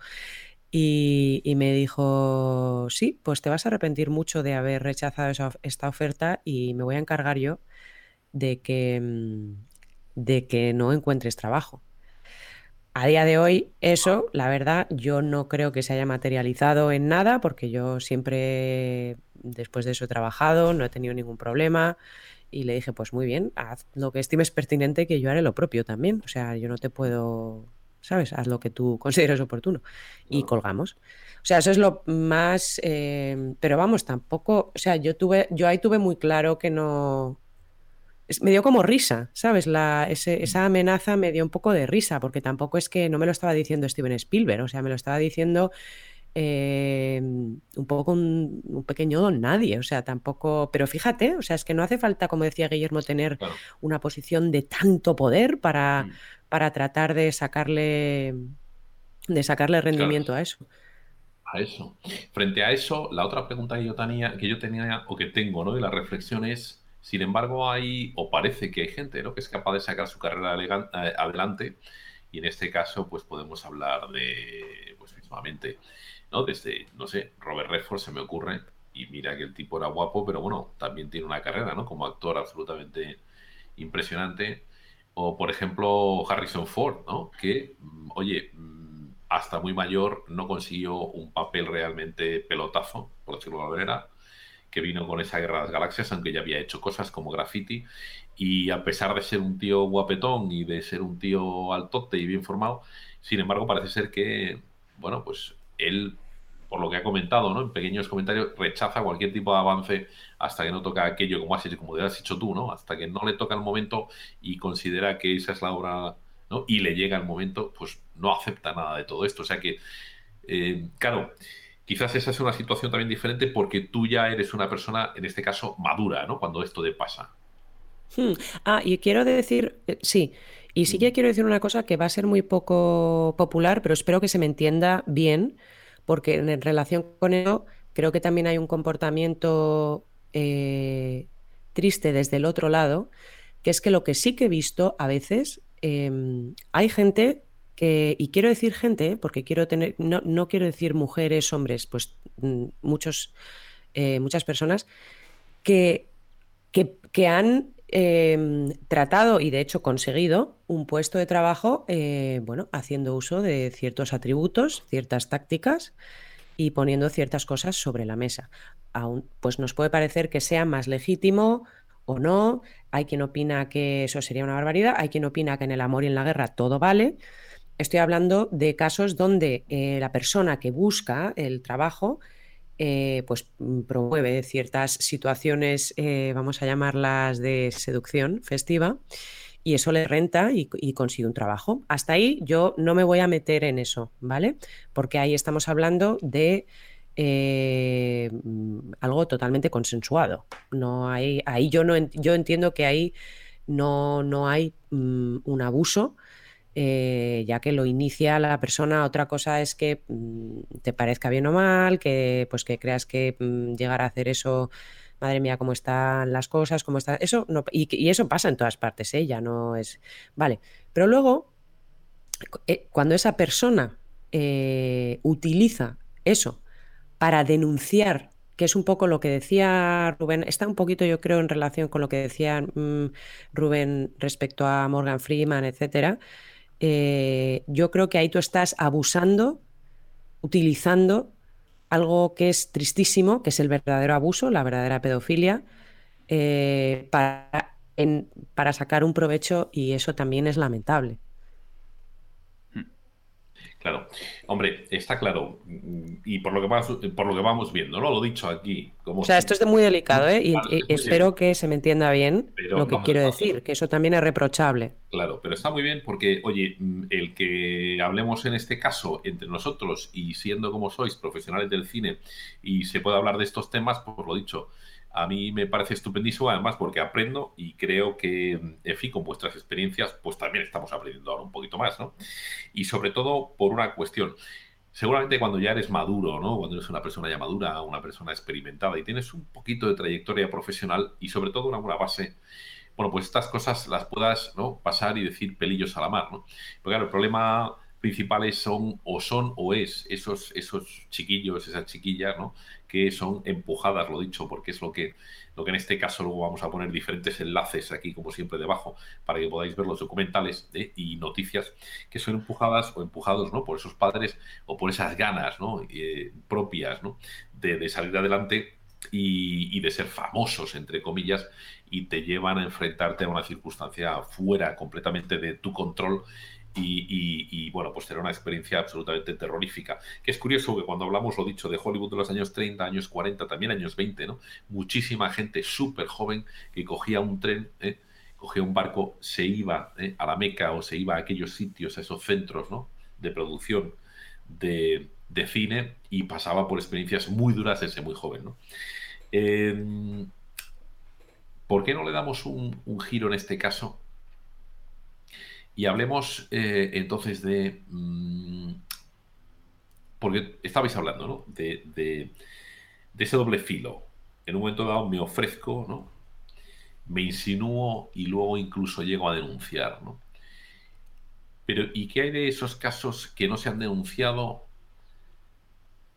Y, me dijo, sí, pues te vas a arrepentir mucho de haber rechazado esta oferta y me voy a encargar yo de que, mm, de que no encuentres trabajo. A día de hoy, eso, la verdad, yo no creo que se haya materializado en nada, porque yo siempre, después de eso, he trabajado, no he tenido ningún problema. Y le dije, pues muy bien, haz lo que estimes pertinente, que yo haré lo propio también. O sea, yo no te puedo, ¿sabes? Haz lo que tú [LAUGHS] consideres oportuno. Y colgamos. O sea, eso es lo más. Eh, pero vamos, tampoco. O sea, yo tuve, yo ahí tuve muy claro que no me dio como risa, ¿sabes? La, esa amenaza me dio un poco de risa, porque tampoco es que no me lo estaba diciendo Steven Spielberg, o sea, me lo estaba diciendo eh, un poco un, pequeño don nadie, o sea, tampoco, pero fíjate, o sea, es que no hace falta, como decía Guillermo, tener una posición de tanto poder para, mm. para tratar de sacarle, de sacarle rendimiento a eso. A eso. Frente a eso, la otra pregunta que yo tenía, que yo tenía o que tengo, ¿no? Y la reflexión es sin embargo, hay, o parece que hay gente ¿no? que es capaz de sacar su carrera eh, adelante, y en este caso, pues podemos hablar de, pues mismamente, ¿no? Desde, no sé, Robert Redford se me ocurre, y mira que el tipo era guapo, pero bueno, también tiene una carrera, ¿no? Como actor absolutamente impresionante. O, por ejemplo, Harrison Ford, ¿no? Que, mm, oye, mm, hasta muy mayor no consiguió un papel realmente pelotazo, por decirlo de alguna manera, que vino con esa guerra de las galaxias, aunque ya había hecho cosas como graffiti. Y a pesar de ser un tío guapetón y de ser un tío altote y bien formado, sin embargo, parece ser que, bueno, pues él, por lo que ha comentado, ¿no? En pequeños comentarios, rechaza cualquier tipo de avance hasta que no toca aquello, como has, como has dicho tú, ¿no? Hasta que no le toca el momento y considera que esa es la obra, ¿no? Y le llega el momento, pues no acepta nada de todo esto. O sea que, eh, claro, quizás esa es una situación también diferente porque tú ya eres una persona, en este caso, madura, ¿no? Cuando esto te pasa. Hmm. Ah, y quiero decir, eh, sí, y sí que quiero decir una cosa que va a ser muy poco popular, pero espero que se me entienda bien, porque en relación con eso creo que también hay un comportamiento eh, triste desde el otro lado, que es que lo que sí que he visto a veces, em, hay gente y quiero decir gente, porque quiero tener, no, no quiero decir mujeres, hombres, pues mm, muchos, eh, muchas personas que, que, han Em, tratado y de hecho conseguido un puesto de trabajo, eh, bueno, haciendo uso de ciertos atributos, ciertas tácticas y poniendo ciertas cosas sobre la mesa. Pues nos puede parecer que sea más legítimo o no. Hay quien opina que eso sería una barbaridad, hay quien opina que en el amor y en la guerra todo vale. Estoy hablando de casos donde eh, la persona que busca el trabajo eh, pues mm, promueve ciertas situaciones, eh, vamos a llamarlas de seducción festiva, y eso le renta y, consigue un trabajo. Hasta ahí yo no me voy a meter en eso, ¿vale? Porque ahí estamos hablando de mm, algo totalmente consensuado. No hay, ahí yo no yo entiendo que ahí no, no hay mm, un abuso eh, ya que lo inicia la persona. Otra cosa es que mm, te parezca bien o mal, que pues que creas que mm, llegar a hacer eso, madre mía, cómo están las cosas, cómo está. Eso no, y, eso pasa en todas partes, ¿eh? ya no es. Vale. Pero luego, eh, cuando esa persona utiliza eso para denunciar que es un poco lo que decía Rubén, está un poquito yo creo en relación con lo que decía mm, Rubén respecto a Morgan Freeman, etcétera, eh, yo creo que ahí tú estás abusando, utilizando algo que es tristísimo, que es el verdadero abuso, la verdadera pedofilia, eh, para, para sacar un provecho y eso también es lamentable. Claro, hombre, está claro. Y por lo que, vamos, por lo que vamos viendo, ¿no? Lo dicho aquí. Como o sea, esto es muy delicado, ¿eh? Y, espero que se me entienda bien lo que quiero decir, que eso también es reprochable. Claro, pero está muy bien porque, oye, el que hablemos en este caso entre nosotros y siendo como sois profesionales del cine y se pueda hablar de estos temas, pues lo dicho, a mí me parece estupendísimo, además, porque aprendo y creo que, en fin, con vuestras experiencias, pues también estamos aprendiendo ahora un poquito más, ¿no? Y sobre todo por una cuestión. Seguramente cuando ya eres maduro, ¿no? Cuando eres una persona ya madura, una persona experimentada y tienes un poquito de trayectoria profesional y sobre todo una buena base, bueno, pues estas cosas las puedas ¿no? pasar y decir pelillos a la mar, ¿no? Porque claro, el problema principales son o son o es esos, esos chiquillos, esas chiquillas, ¿no? Que son empujadas, lo dicho, porque es lo que, lo que en este caso luego vamos a poner diferentes enlaces aquí, como siempre, debajo, para que podáis ver los documentales ¿eh? y noticias que son empujadas o empujados, ¿no? Por esos padres o por esas ganas, ¿no? Eh, propias, ¿no? De, salir adelante y, de ser famosos, entre comillas, y te llevan a enfrentarte a una circunstancia fuera completamente de tu control y, bueno, pues será una experiencia absolutamente terrorífica. Que es curioso que cuando hablamos, lo dicho, de Hollywood de los años 30, años 40, también años 20, ¿no? Muchísima gente súper joven que cogía un tren, ¿eh? cogía un barco, se iba ¿eh? a la Meca o se iba a aquellos sitios, a esos centros, ¿no? De producción de, cine y pasaba por experiencias muy duras desde muy joven, ¿no? Em, ¿Por qué no le damos un giro en este caso y hablemos eh, entonces de... Mm, porque estabais hablando, ¿no? De, ese doble filo. En un momento dado me ofrezco, ¿no? Me insinúo y luego incluso llego a denunciar, ¿no? Pero, ¿y qué hay de esos casos que no se han denunciado?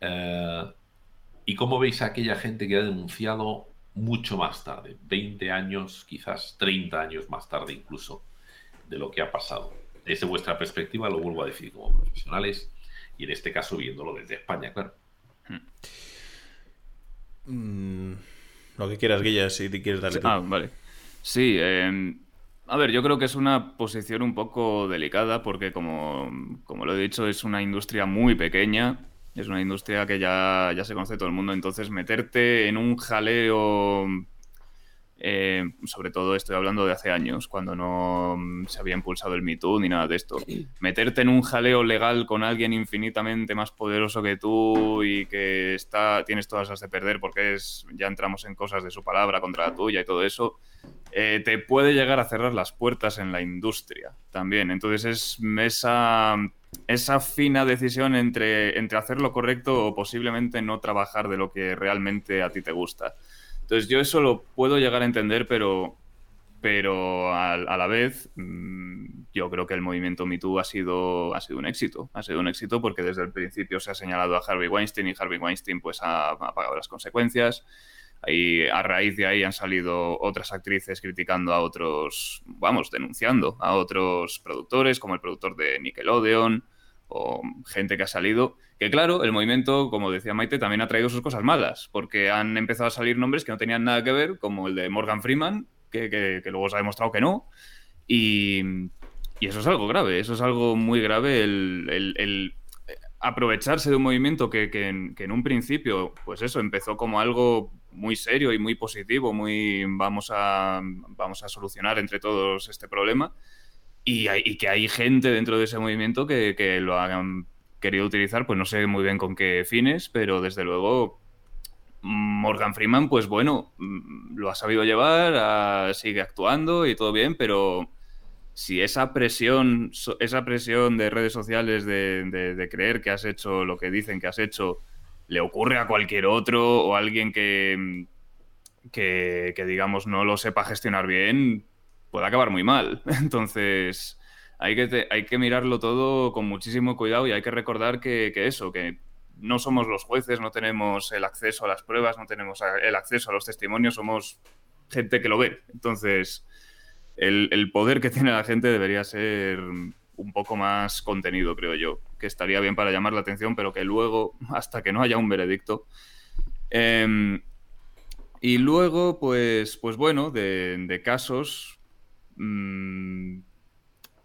Eh, ¿Y cómo veis a aquella gente que ha denunciado mucho más tarde? 20 años, quizás 30 años más tarde incluso de lo que ha pasado. Desde vuestra perspectiva, lo vuelvo a decir como profesionales y en este caso viéndolo desde España, claro. Mm, Lo que quieras, Guilla, si te quieres darle. Ah, vale. Sí, em, a ver, yo creo que es una posición un poco delicada porque, como, como, lo he dicho, es una industria muy pequeña, es una industria que ya, ya se conoce todo el mundo, entonces meterte en un jaleo eh, sobre todo estoy hablando de hace años, cuando no mm, se había impulsado el Me Too ni nada de esto. [CLEARS THROAT] Meterte en un jaleo legal con alguien infinitamente más poderoso que tú y que está, tienes todas las de perder porque es, ya entramos en cosas de su palabra contra la tuya y todo eso, eh, te puede llegar a cerrar las puertas en la industria también. Entonces es esa, esa fina decisión entre, entre hacer lo correcto o posiblemente no trabajar de lo que realmente a ti te gusta. Entonces yo eso lo puedo llegar a entender, pero, pero a, la vez mm, yo creo que el movimiento MeToo ha sido, ha sido un éxito. Ha sido un éxito porque desde el principio se ha señalado a Harvey Weinstein y Harvey Weinstein pues ha, pagado las consecuencias. Y a raíz de ahí han salido otras actrices criticando a otros, vamos, denunciando a otros productores, como el productor de Nickelodeon, o gente que ha salido. Que claro, el movimiento, como decía Maite, también ha traído sus cosas malas, porque han empezado a salir nombres que no tenían nada que ver, como el de Morgan Freeman, que, luego se ha demostrado que no. Y, eso es algo grave, eso es algo muy grave, el, aprovecharse de un movimiento que, en, que, en, un principio, pues eso, empezó como algo muy serio y muy positivo, muy vamos a, vamos a solucionar entre todos este problema y, que hay gente dentro de ese movimiento que, lo hayan querido utilizar, pues no sé muy bien con qué fines, pero desde luego Morgan Freeman, pues bueno, mm, lo ha sabido llevar, sigue actuando y todo bien, pero si esa presión, esa presión de redes sociales de, creer que has hecho lo que dicen que has hecho, le ocurre a cualquier otro o a alguien que, que, que digamos no lo sepa gestionar bien, puede acabar muy mal. [LAUGHS] Entonces, hay que, hay que mirarlo todo con muchísimo cuidado y hay que recordar que, eso, que no somos los jueces, no tenemos el acceso a las pruebas, no tenemos el acceso a los testimonios, somos gente que lo ve. Entonces, el, poder que tiene la gente debería ser un poco más contenido, creo yo, que estaría bien para llamar la atención, pero que luego, hasta que no haya un veredicto. Em, y luego, pues, pues bueno, de, de casos, Mm,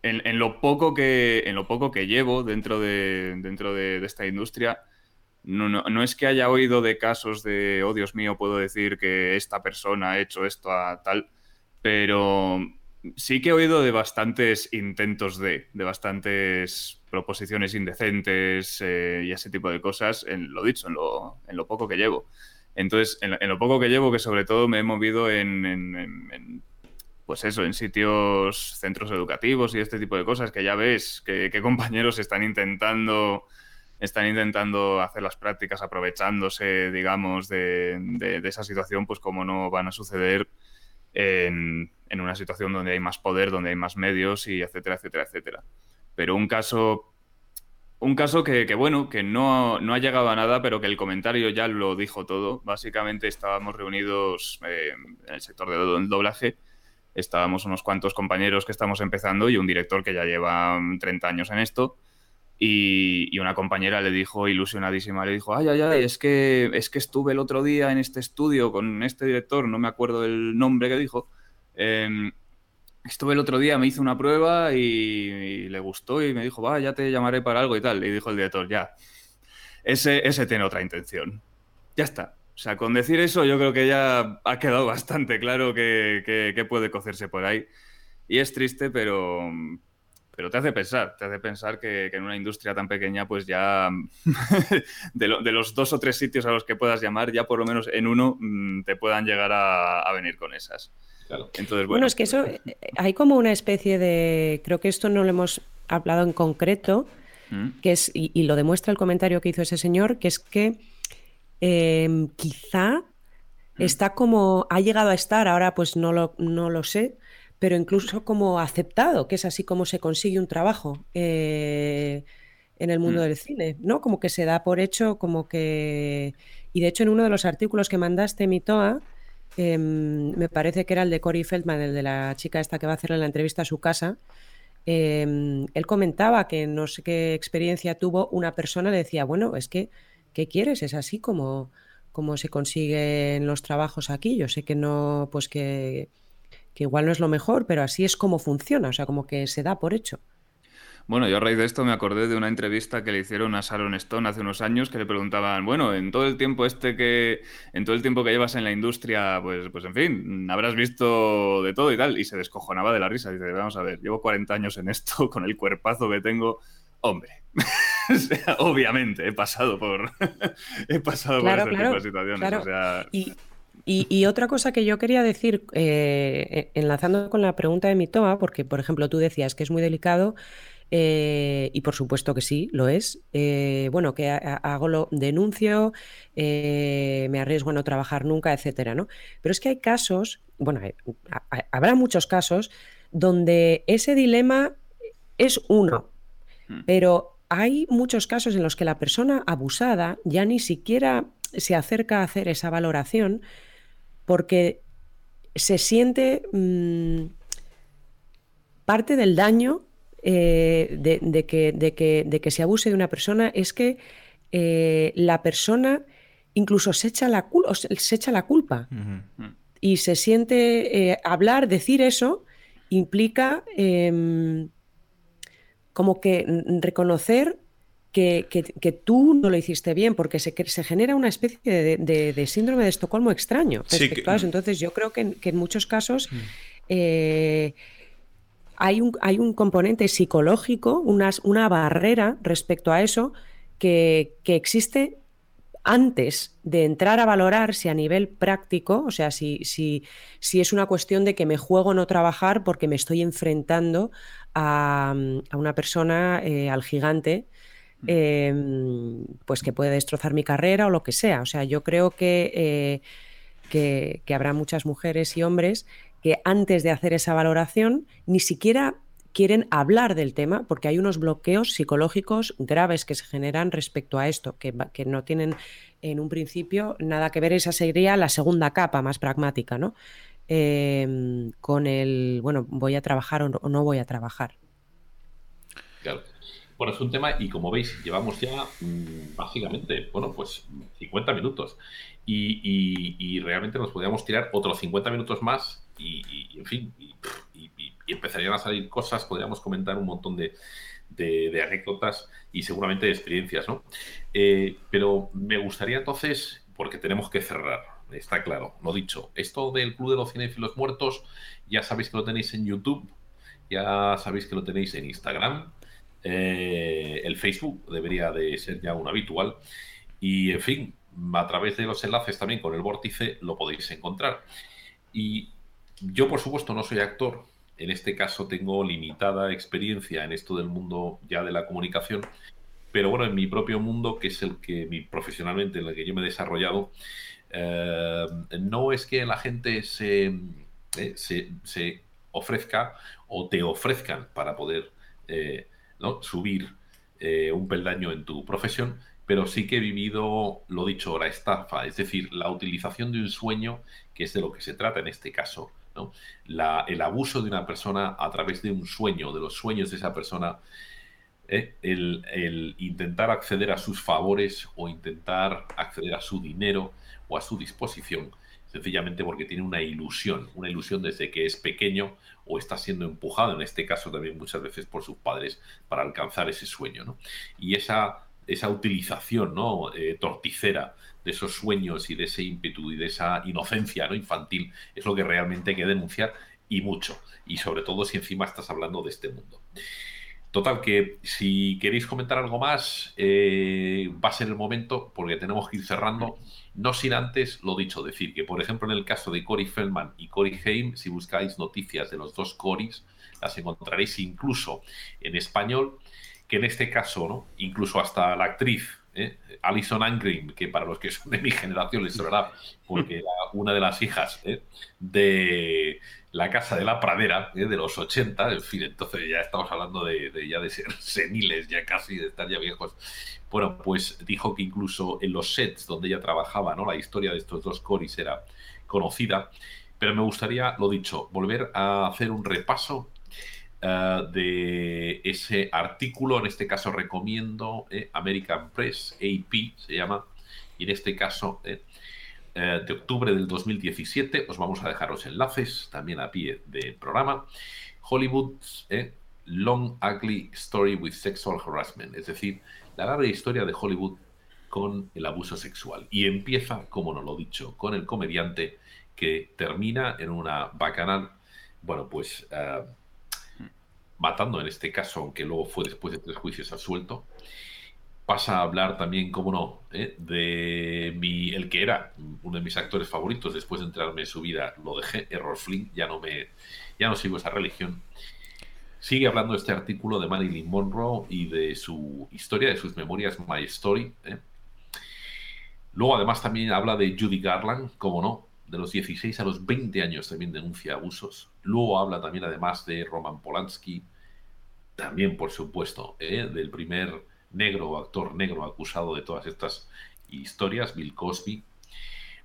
en, lo poco que, en lo poco que llevo dentro de, dentro de, esta industria, no, no, es que haya oído de casos de, oh Dios mío, puedo decir que esta persona ha hecho esto a tal, pero sí que he oído de bastantes intentos de, de bastantes proposiciones indecentes eh, y ese tipo de cosas, en lo dicho, en lo, en lo poco que llevo. Entonces, en, lo poco que llevo, que sobre todo me he movido en pues eso, en sitios, centros educativos y este tipo de cosas, que ya ves que, [LAUGHS] compañeros están intentando, están intentando hacer las prácticas aprovechándose, digamos, de, esa situación, pues como no van a suceder en, una situación donde hay más poder, donde hay más medios y etcétera, etcétera, etcétera. Pero un caso un caso que, bueno, que no, no, ha llegado a nada, pero que el comentario ya lo dijo todo. Básicamente estábamos reunidos eh, en el sector del doblaje estábamos unos cuantos compañeros que estamos empezando y un director que ya lleva 30 años en esto. Y, una compañera le dijo, ilusionadísima, le dijo, ay, ay, ay, es que, es que estuve el otro día en este estudio con este director, no me acuerdo el nombre que dijo. Em, estuve el otro día, me hizo una prueba y, le gustó y me dijo, va, ya te llamaré para algo y tal. Y dijo el director, ya, ese, ese tiene otra intención. Ya está. O sea, con decir eso yo creo que ya ha quedado [LAUGHS] bastante claro que, puede cocerse por ahí. Y es triste, pero, pero te hace pensar, te hace pensar que, en una industria tan pequeña, pues ya [LAUGHS] de, los dos o tres sitios a los que puedas llamar, ya por lo menos en uno mm, te puedan llegar a, venir con esas. Entonces, bueno, es que eso, eh, hay como una especie de, creo que esto no lo hemos hablado en concreto, ¿Mm? que es, y lo demuestra el comentario que hizo ese señor, que es que Em, quizá mm. está como, ha llegado a estar, ahora pues no lo, no lo sé, pero incluso como aceptado, que es así como se consigue un trabajo eh, en el mundo mm. del cine, ¿no? Como que se da por hecho, como que... Y de hecho en uno de los artículos que mandaste, Mitoa, em, me parece que era el de Cory Feldman, el de la chica esta que va a hacerle la entrevista a su casa, em, él comentaba que no sé qué experiencia tuvo una persona, le decía, bueno, es que ¿qué quieres? Es así como, cómo se consiguen los trabajos aquí. Yo sé que no, pues que, que igual no es lo mejor, pero así es como funciona, o sea, como que se da por hecho. Bueno, yo a raíz de esto me acordé de una entrevista que le hicieron a Sharon Stone hace unos años que le preguntaban, bueno, en todo el tiempo este que, en todo el tiempo que llevas en la industria, pues, pues en fin, habrás visto de todo y tal, y se descojonaba de la risa. Dice, vamos a ver, llevo 40 años en esto, [LAUGHS] con el cuerpazo que tengo, hombre. [LAUGHS] [LAUGHS] obviamente, he pasado por, [LAUGHS] he pasado por este tipo de situaciones. Y, otra cosa que yo quería decir, eh, enlazando con la pregunta de mi toma, porque por ejemplo tú decías que es muy delicado eh, y por supuesto que sí, lo es. Eh, bueno, que hago lo denuncio, eh, me arriesgo a no trabajar nunca, etcétera, ¿no? Pero es que hay casos, bueno, habrá muchos casos donde ese dilema es uno, hmm. pero hay muchos casos en los que la persona abusada ya ni siquiera se acerca a hacer esa valoración porque se siente mm, parte del daño eh, de, que, de, que, de, que, se abuse de una persona es que eh, la persona incluso se echa la, se echa la culpa. Y se siente eh, hablar, decir eso implica em, como que reconocer que, que, tú no lo hiciste bien, porque se, se genera una especie de, de, síndrome de Estocolmo extraño. Entonces yo creo que, en muchos casos hay un, hay un componente psicológico, una barrera respecto a eso que, existe antes de entrar a valorar si a nivel práctico, o sea, si, si, si, es una cuestión de que me juego no trabajar porque me estoy enfrentando a, una persona, eh, al gigante, mm. em, pues que puede destrozar mi carrera o lo que sea. O sea, yo creo que, eh, que, que habrá muchas mujeres y hombres que antes de hacer esa valoración ni siquiera quieren hablar del tema porque hay unos bloqueos psicológicos graves que se generan respecto a esto, que, no tienen en un principio nada que ver, esa sería la segunda capa más pragmática, ¿no? Em, con el, bueno, voy a trabajar o no, voy a trabajar. Claro. Bueno, es un tema y como veis, llevamos ya mm, básicamente, bueno, pues 50 minutos y, realmente nos podríamos tirar otros 50 minutos más y, en fin, y, empezarían a salir cosas, podríamos comentar un montón de, anécdotas y seguramente de experiencias, ¿no? Eh, pero me gustaría entonces, porque tenemos que cerrar, está claro, lo dicho, esto del Club de los Cinefilos Muertos, ya sabéis que lo tenéis en YouTube, ya sabéis que lo tenéis en Instagram, eh, el Facebook debería de ser ya un habitual, y en fin, a través de los enlaces también con el vórtice lo podéis encontrar. Y yo, por supuesto, no soy actor. En este caso tengo limitada experiencia en esto del mundo ya de la comunicación. Pero bueno, en mi propio mundo, que es el que mi, profesionalmente en el que yo me he desarrollado, eh, no es que la gente se, eh, se, ofrezca o te ofrezcan para poder eh, ¿no? subir un peldaño en tu profesión, pero sí que he vivido, lo dicho, la estafa, es decir, la utilización de un sueño, que es de lo que se trata en este caso, el abuso de una persona a través de un sueño, de los sueños de esa persona, el, intentar acceder a sus favores o intentar acceder a su dinero o a su disposición, sencillamente porque tiene una ilusión, una ilusión desde que es pequeño o está siendo empujado, en este caso también muchas veces por sus padres, para alcanzar ese sueño. Y esa, esa utilización ¿no? Eh, torticera de esos sueños y de ese ímpetu y de esa inocencia ¿no? infantil es lo que realmente hay que denunciar y mucho. Y sobre todo si encima estás hablando de este mundo. Total, que si queréis comentar algo más, eh, va a ser el momento porque tenemos que ir cerrando. No sin antes, lo dicho, decir que, por ejemplo, en el caso de Cory Feldman y Cory Haim, si buscáis noticias de los dos Corys, las encontraréis incluso en español, que en este caso, ¿no? incluso hasta la actriz ¿eh? Alison Angrim, que para los que son de mi generación les sonará, porque era una de las hijas ¿eh? de la Casa de la Pradera ¿eh? de los 80, en fin, entonces ya estamos hablando de, ya de ser [LAUGHS] seniles, ya casi, de estar ya viejos. Bueno, pues dijo que incluso en los sets donde ella trabajaba, ¿no? La historia de estos dos coris era conocida, pero me gustaría, lo dicho, volver a hacer un repaso eh, de ese artículo. En este caso recomiendo eh, American Press, AP se llama, Y en este caso, eh, eh, de octubre del 2017, os vamos a dejar los enlaces también a pie del programa. Hollywood, eh, Long Ugly Story with Sexual Harassment, es decir, la larga historia de Hollywood con el abuso sexual. Y empieza, como nos lo he dicho, con el comediante que termina en una bacanal, bueno, pues eh, matando en este caso, aunque luego fue después de tres juicios absuelto. Pasa a hablar también, como no, eh, de mi, el que era uno de mis actores favoritos después de entrarme en su vida, lo dejé, Error Flynn, ya no me, ya no sigo esa religión. Sigue hablando este artículo de Marilyn Monroe y de su historia, de sus memorias My Story. ¿eh? Luego, además, también habla de Judy Garland, como no, de los 16 a los 20 años también denuncia abusos. Luego habla también, además, de Roman Polanski, también, por supuesto, ¿eh? del primer negro, actor negro acusado de todas estas historias, Bill Cosby.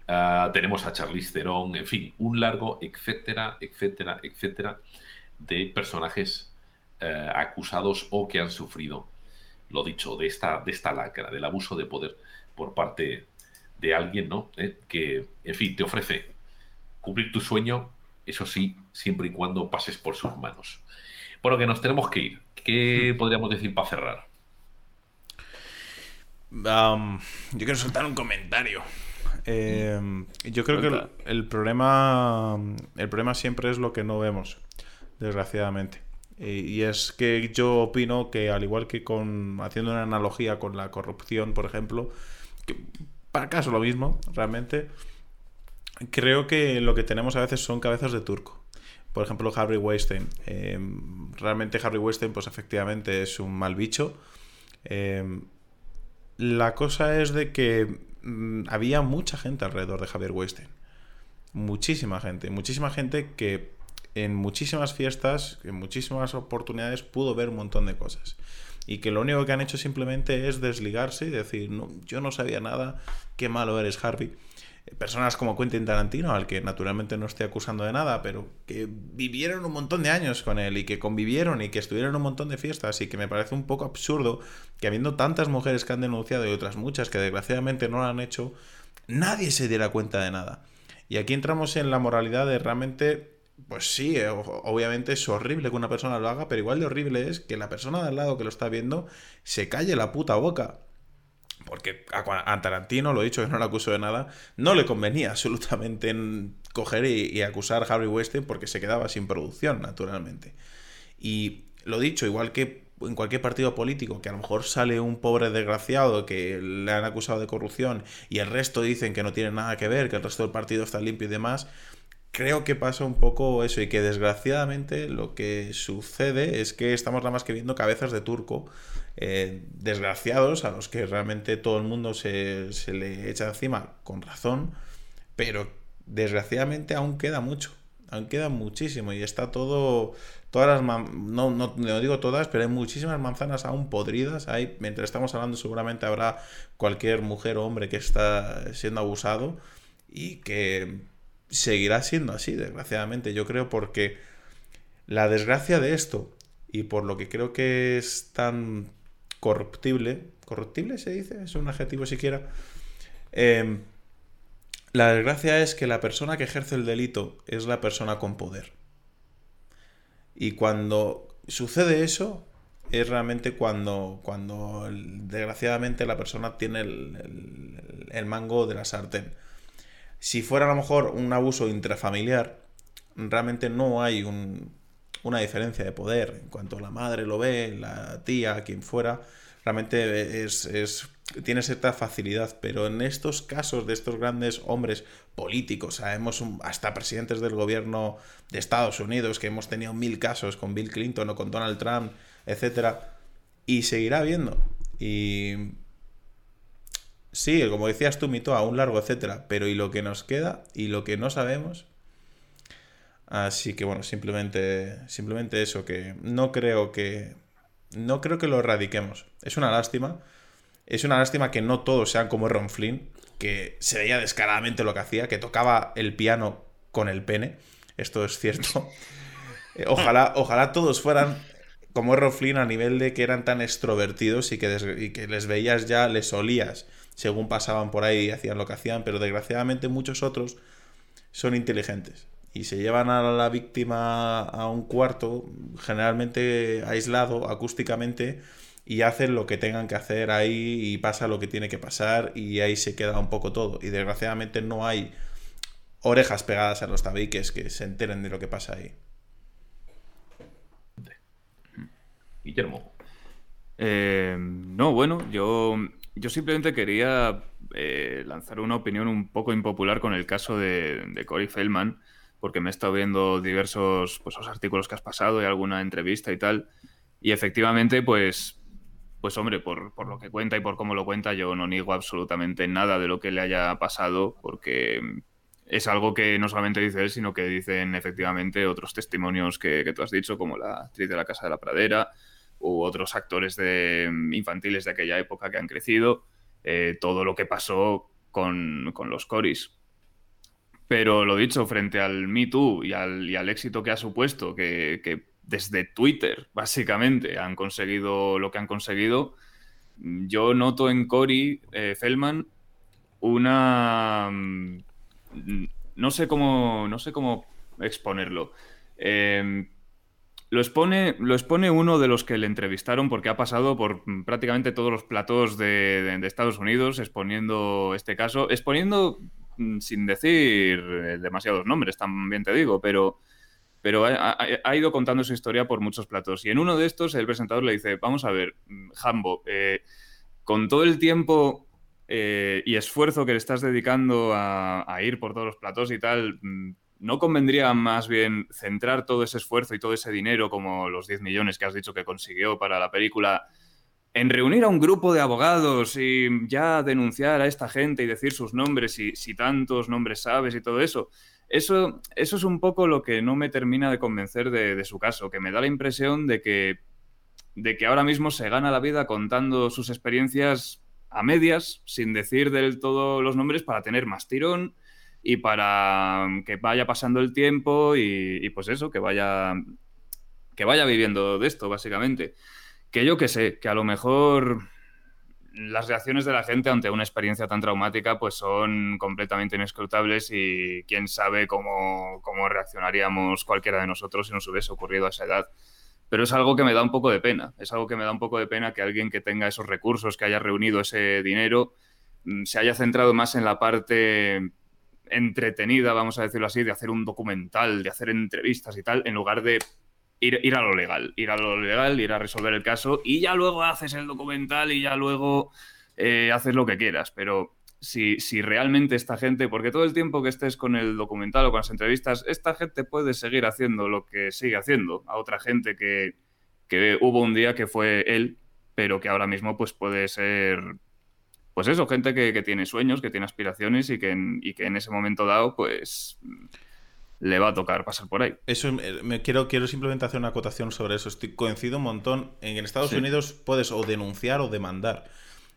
Ah, tenemos a Charlize Theron, en fin, un largo, etcétera, etcétera, etcétera, de personajes eh, acusados o que han sufrido, lo dicho, de esta, de esta lacra, del abuso de poder por parte de alguien, ¿no? Eh, que, en fin, te ofrece cumplir tu sueño, eso sí, siempre y cuando pases por sus manos. Bueno, que nos tenemos que ir. ¿Qué podríamos decir para cerrar? yo quiero soltar un comentario. Em, yo creo que el, problema el problema siempre es lo que no vemos desgraciadamente. Y, es que yo opino que al igual que con haciendo una analogía con la corrupción, por ejemplo, que para caso lo mismo, realmente, creo que lo que tenemos a veces son cabezas de turco. Por ejemplo, Harry Weinstein. Em, realmente Harry Weinstein, pues efectivamente es un mal bicho. Em, la cosa es de que mm, había mucha gente alrededor de Javier Weinstein. Muchísima gente. Muchísima gente que en muchísimas fiestas, en muchísimas oportunidades pudo ver un montón de cosas. Y que lo único que han hecho simplemente es desligarse y decir, no, yo no sabía nada, qué malo eres Harvey. Personas como Quentin Tarantino, al que naturalmente no estoy acusando de nada, pero que vivieron un montón de años con él y que convivieron y que estuvieron en un montón de fiestas y que me parece un poco absurdo que habiendo tantas mujeres que han denunciado y otras muchas que desgraciadamente no lo han hecho, nadie se diera cuenta de nada. Y aquí entramos en la moralidad de realmente pues sí, eh, obviamente es horrible que una persona lo haga, pero igual de horrible es que la persona de al lado que lo está viendo se calle la puta boca. Porque a, Tarantino, lo he dicho que no lo acuso de nada, no le convenía [LAUGHS] absolutamente en coger y, acusar a Harry Weinstein porque se quedaba sin producción, naturalmente. Y lo dicho, igual que en cualquier partido político, que a lo mejor sale un pobre desgraciado que le han acusado de corrupción y el resto dicen que no tiene nada que ver, que el resto del partido está limpio y demás, creo que pasa un poco eso y que desgraciadamente lo que sucede es que estamos nada más que viendo cabezas de turco eh, desgraciados a los que realmente todo el mundo se, le echa encima con razón, pero desgraciadamente aún queda mucho, aún queda muchísimo y está todo, todas las, no, no, no, digo todas, pero hay muchísimas manzanas aún podridas, hay, mientras estamos hablando seguramente habrá cualquier mujer o hombre que está siendo abusado y que seguirá siendo así, desgraciadamente. Yo creo porque la desgracia de esto, y por lo que creo que es tan corruptible, corruptible se dice, es un adjetivo siquiera, em, la desgracia es que la persona que ejerce el delito es la persona con poder. Y cuando sucede eso, es realmente cuando, cuando desgraciadamente la persona tiene el, el mango de la sartén. Si fuera a lo mejor un abuso intrafamiliar, realmente no hay una diferencia de poder. En cuanto la madre lo ve, la tía, quien fuera, realmente es, tiene cierta facilidad. Pero en estos casos de estos grandes hombres políticos, hasta presidentes del gobierno de Estados Unidos, que hemos tenido mil casos con Bill Clinton o con Donald Trump, etcétera, y seguirá habiendo. Y Sí, como decías tú, mito, un largo, etcétera. Pero ¿y lo que nos queda? ¿Y lo que no sabemos? Así que bueno, simplemente, simplemente eso, que no creo que. No creo que lo erradiquemos. Es una lástima. Es una lástima que no todos sean como Ron Flynn, que se veía descaradamente lo que hacía, que tocaba el piano con el pene. Esto es cierto. [LAUGHS] Eh, ojalá, ojalá todos fueran como Errol Flynn a nivel de que eran tan extrovertidos y que, y que les veías ya, les olías según pasaban por ahí y hacían lo que hacían, pero desgraciadamente muchos otros son inteligentes y se llevan a la víctima a un cuarto, generalmente aislado acústicamente, y hacen lo que tengan que hacer ahí y pasa lo que tiene que pasar y ahí se queda un poco todo. Y desgraciadamente no hay orejas pegadas a los tabiques que se enteren de lo que pasa ahí. Guillermo. Eh, no, bueno, yo, yo simplemente quería eh, lanzar una opinión un poco impopular con el caso de, Corey Feldman, porque me he estado viendo diversos pues, los artículos que has pasado y alguna entrevista y tal. Y efectivamente, pues, pues hombre, por, por, lo que cuenta y por cómo lo cuenta, yo no niego absolutamente nada de lo que le haya pasado, porque es algo que no solamente dice él, sino que dicen efectivamente otros testimonios que, que tú has dicho, como la actriz de la Casa de la Pradera, u otros actores mm, infantiles de aquella época que han crecido, eh, todo lo que pasó con, con, los Coris. Pero lo dicho, frente al Me Too y al, y al éxito que ha supuesto, que, que, desde Twitter básicamente han conseguido lo que han conseguido, yo noto en Cory eh, Feldman una... Mm, no sé cómo, no sé cómo exponerlo. Eh, lo expone, lo expone uno de los que le entrevistaron porque ha pasado por prácticamente todos los platos de, Estados Unidos exponiendo este caso, exponiendo mm, sin decir eh, demasiados nombres, también te digo, pero, pero ha, ido contando su historia por muchos platos. Y en uno de estos el presentador le dice, vamos a ver, Hambo, eh, con todo el tiempo eh, y esfuerzo que le estás dedicando a, ir por todos los platos y tal, mm, ¿no convendría más bien centrar todo ese esfuerzo y todo ese dinero, como los 10 millones que has dicho que consiguió para la película, en reunir a un grupo de abogados y ya denunciar a esta gente y decir sus nombres y si tantos nombres sabes y todo eso? Eso, eso es un poco lo que no me termina de convencer de, su caso, que me da la impresión de que, de que ahora mismo se gana la vida contando sus experiencias a medias, sin decir del todo los nombres, para tener más tirón y para que vaya pasando el tiempo y, y, pues eso, que vaya, que vaya viviendo de esto, básicamente. Que yo que sé, que a lo mejor las reacciones de la gente ante una experiencia tan traumática pues son completamente inescrutables y quién sabe cómo, cómo reaccionaríamos cualquiera de nosotros si nos hubiese ocurrido a esa edad. Pero es algo que me da un poco de pena, es algo que me da un poco de pena que alguien que tenga esos recursos, que haya reunido ese dinero, mm, se haya centrado más en la parte entretenida, vamos a decirlo así, de hacer un documental, de hacer entrevistas y tal, en lugar de ir, ir, a lo legal, ir a lo legal, ir a resolver el caso y ya luego haces el documental y ya luego eh, haces lo que quieras. Pero si, si, realmente esta gente, porque todo el tiempo que estés con el documental o con las entrevistas, esta gente puede seguir haciendo lo que sigue haciendo a otra gente que, que hubo un día que fue él, pero que ahora mismo pues puede ser pues eso, gente que, que, tiene sueños, que tiene aspiraciones y que, en, y que en ese momento dado, pues le va a tocar pasar por ahí. Eso me quiero, quiero simplemente hacer una acotación sobre eso. Estoy coincido un montón. En Estados sí. Unidos puedes o denunciar o demandar.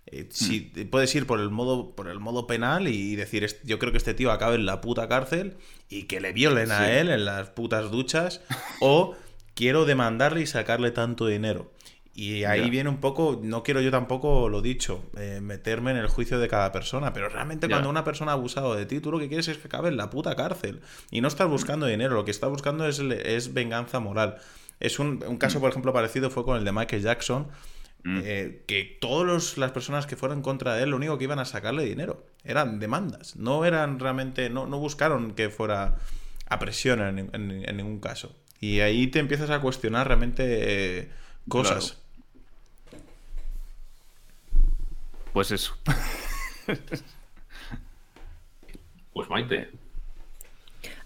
Eh, si mm. puedes ir por el modo por el modo penal y decir yo creo que este tío acabe en la puta cárcel y que le violen sí. a él en las putas duchas o [LAUGHS] quiero demandarle y sacarle tanto dinero. Y ahí yeah. viene un poco, no quiero yo tampoco, lo dicho, eh, meterme en el juicio de cada persona, pero realmente yeah. cuando una persona ha abusado de ti, tú lo que quieres es que acabe en la puta cárcel. Y no estás buscando dinero, lo que estás buscando es, es venganza moral. Es un, un, caso, por ejemplo, parecido fue con el de Michael Jackson, mm. eh, que todas las personas que fueron contra él, lo único que iban a sacarle dinero eran demandas, no eran realmente, no, no buscaron que fuera a presión en, en, en, ningún caso. Y ahí te empiezas a cuestionar realmente eh, cosas. Claro. Pues eso. [LAUGHS] pues Maite.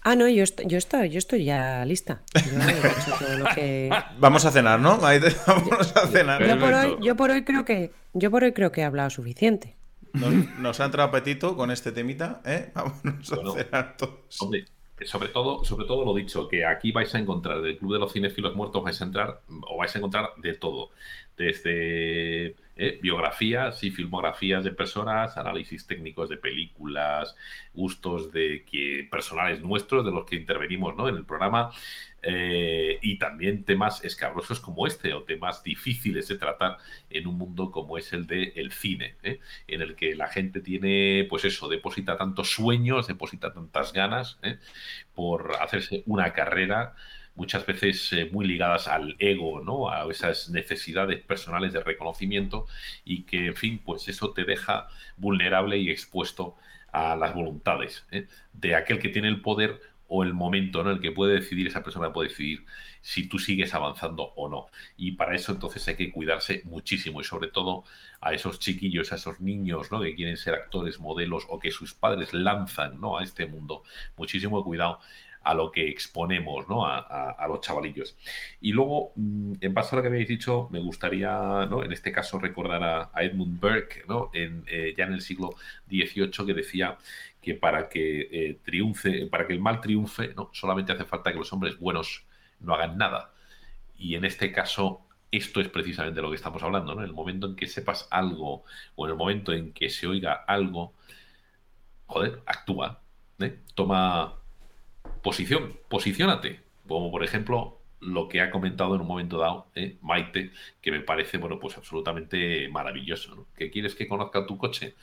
Ah, no, yo estoy, yo estoy, yo estoy ya lista. Yo [LAUGHS] que... Vamos a cenar, ¿no? Maite, [LAUGHS] vamos a cenar. Yo por, hoy, yo por hoy creo que, yo por hoy creo que he hablado suficiente. Nos, nos ha entrado apetito con este temita, ¿eh? Vámonos bueno, a cenar todos. Hombre, sobre todo, sobre todo lo dicho, que aquí vais a encontrar del Club de los Cinefilos Muertos, vais a entrar, o vais a encontrar de todo. desde eh, biografías y filmografías de personas, análisis técnicos de películas, gustos de que personales nuestros, de los que intervenimos ¿no? en el programa, eh, y también temas escabrosos como este, o temas difíciles de tratar en un mundo como es el del el cine, ¿eh? en el que la gente tiene, pues eso, deposita tantos sueños, deposita tantas ganas por hacerse una carrera muchas veces eh, muy ligadas al ego, ¿no? A esas necesidades personales de reconocimiento y que, en fin, pues eso te deja vulnerable y expuesto a las voluntades ¿eh? de aquel que tiene el poder o el momento en el que puede decidir, esa persona puede decidir si tú sigues avanzando o no. Y para eso entonces hay que cuidarse muchísimo y sobre todo a esos chiquillos, a esos niños ¿no? que quieren ser actores, modelos o que sus padres lanzan ¿no? a este mundo. Muchísimo cuidado a lo que exponemos ¿no? a, los chavalillos. Y luego, mm, en base a lo que habéis dicho, me gustaría, ¿no? en este caso, recordar a, Edmund Burke, ¿no? eh, ya en el siglo XVIII, que decía que para que eh, triunfe, para que el mal triunfe, ¿no? solamente hace falta que los hombres buenos no hagan nada. Y en este caso, esto es precisamente lo que estamos hablando, ¿no? En el momento en que sepas algo o en el momento en que se oiga algo, joder, actúa, ¿eh? toma posición, posiciónate. Como por ejemplo lo que ha comentado en un momento dado ¿eh? Maite, que me parece, bueno, pues absolutamente maravilloso. ¿no? ¿Que quieres que conozca tu coche?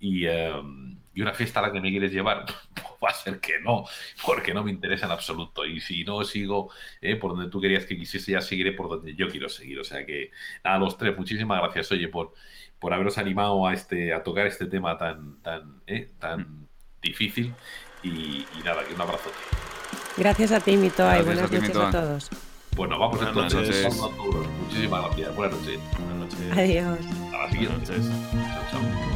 Y, em, y, una fiesta a la que me quieres llevar, [LAUGHS] pues va a ser que no, porque no me interesa en absoluto. Y si no sigo ¿eh? por donde tú querías que quisiese, ya seguiré por donde yo quiero seguir. O sea que, nada, los tres, muchísimas gracias, oye, por, por haberos animado a, este, a tocar este tema tan, tan, ¿eh? tan mm. difícil. Y, nada, que un abrazo. Gracias a ti, Mito, y buenas noches a todos. Bueno, vamos buenas entonces. Noches. Muchísimas gracias. Buenas noches. Buenas noches. Adiós. A la siguiente. Chao, chao.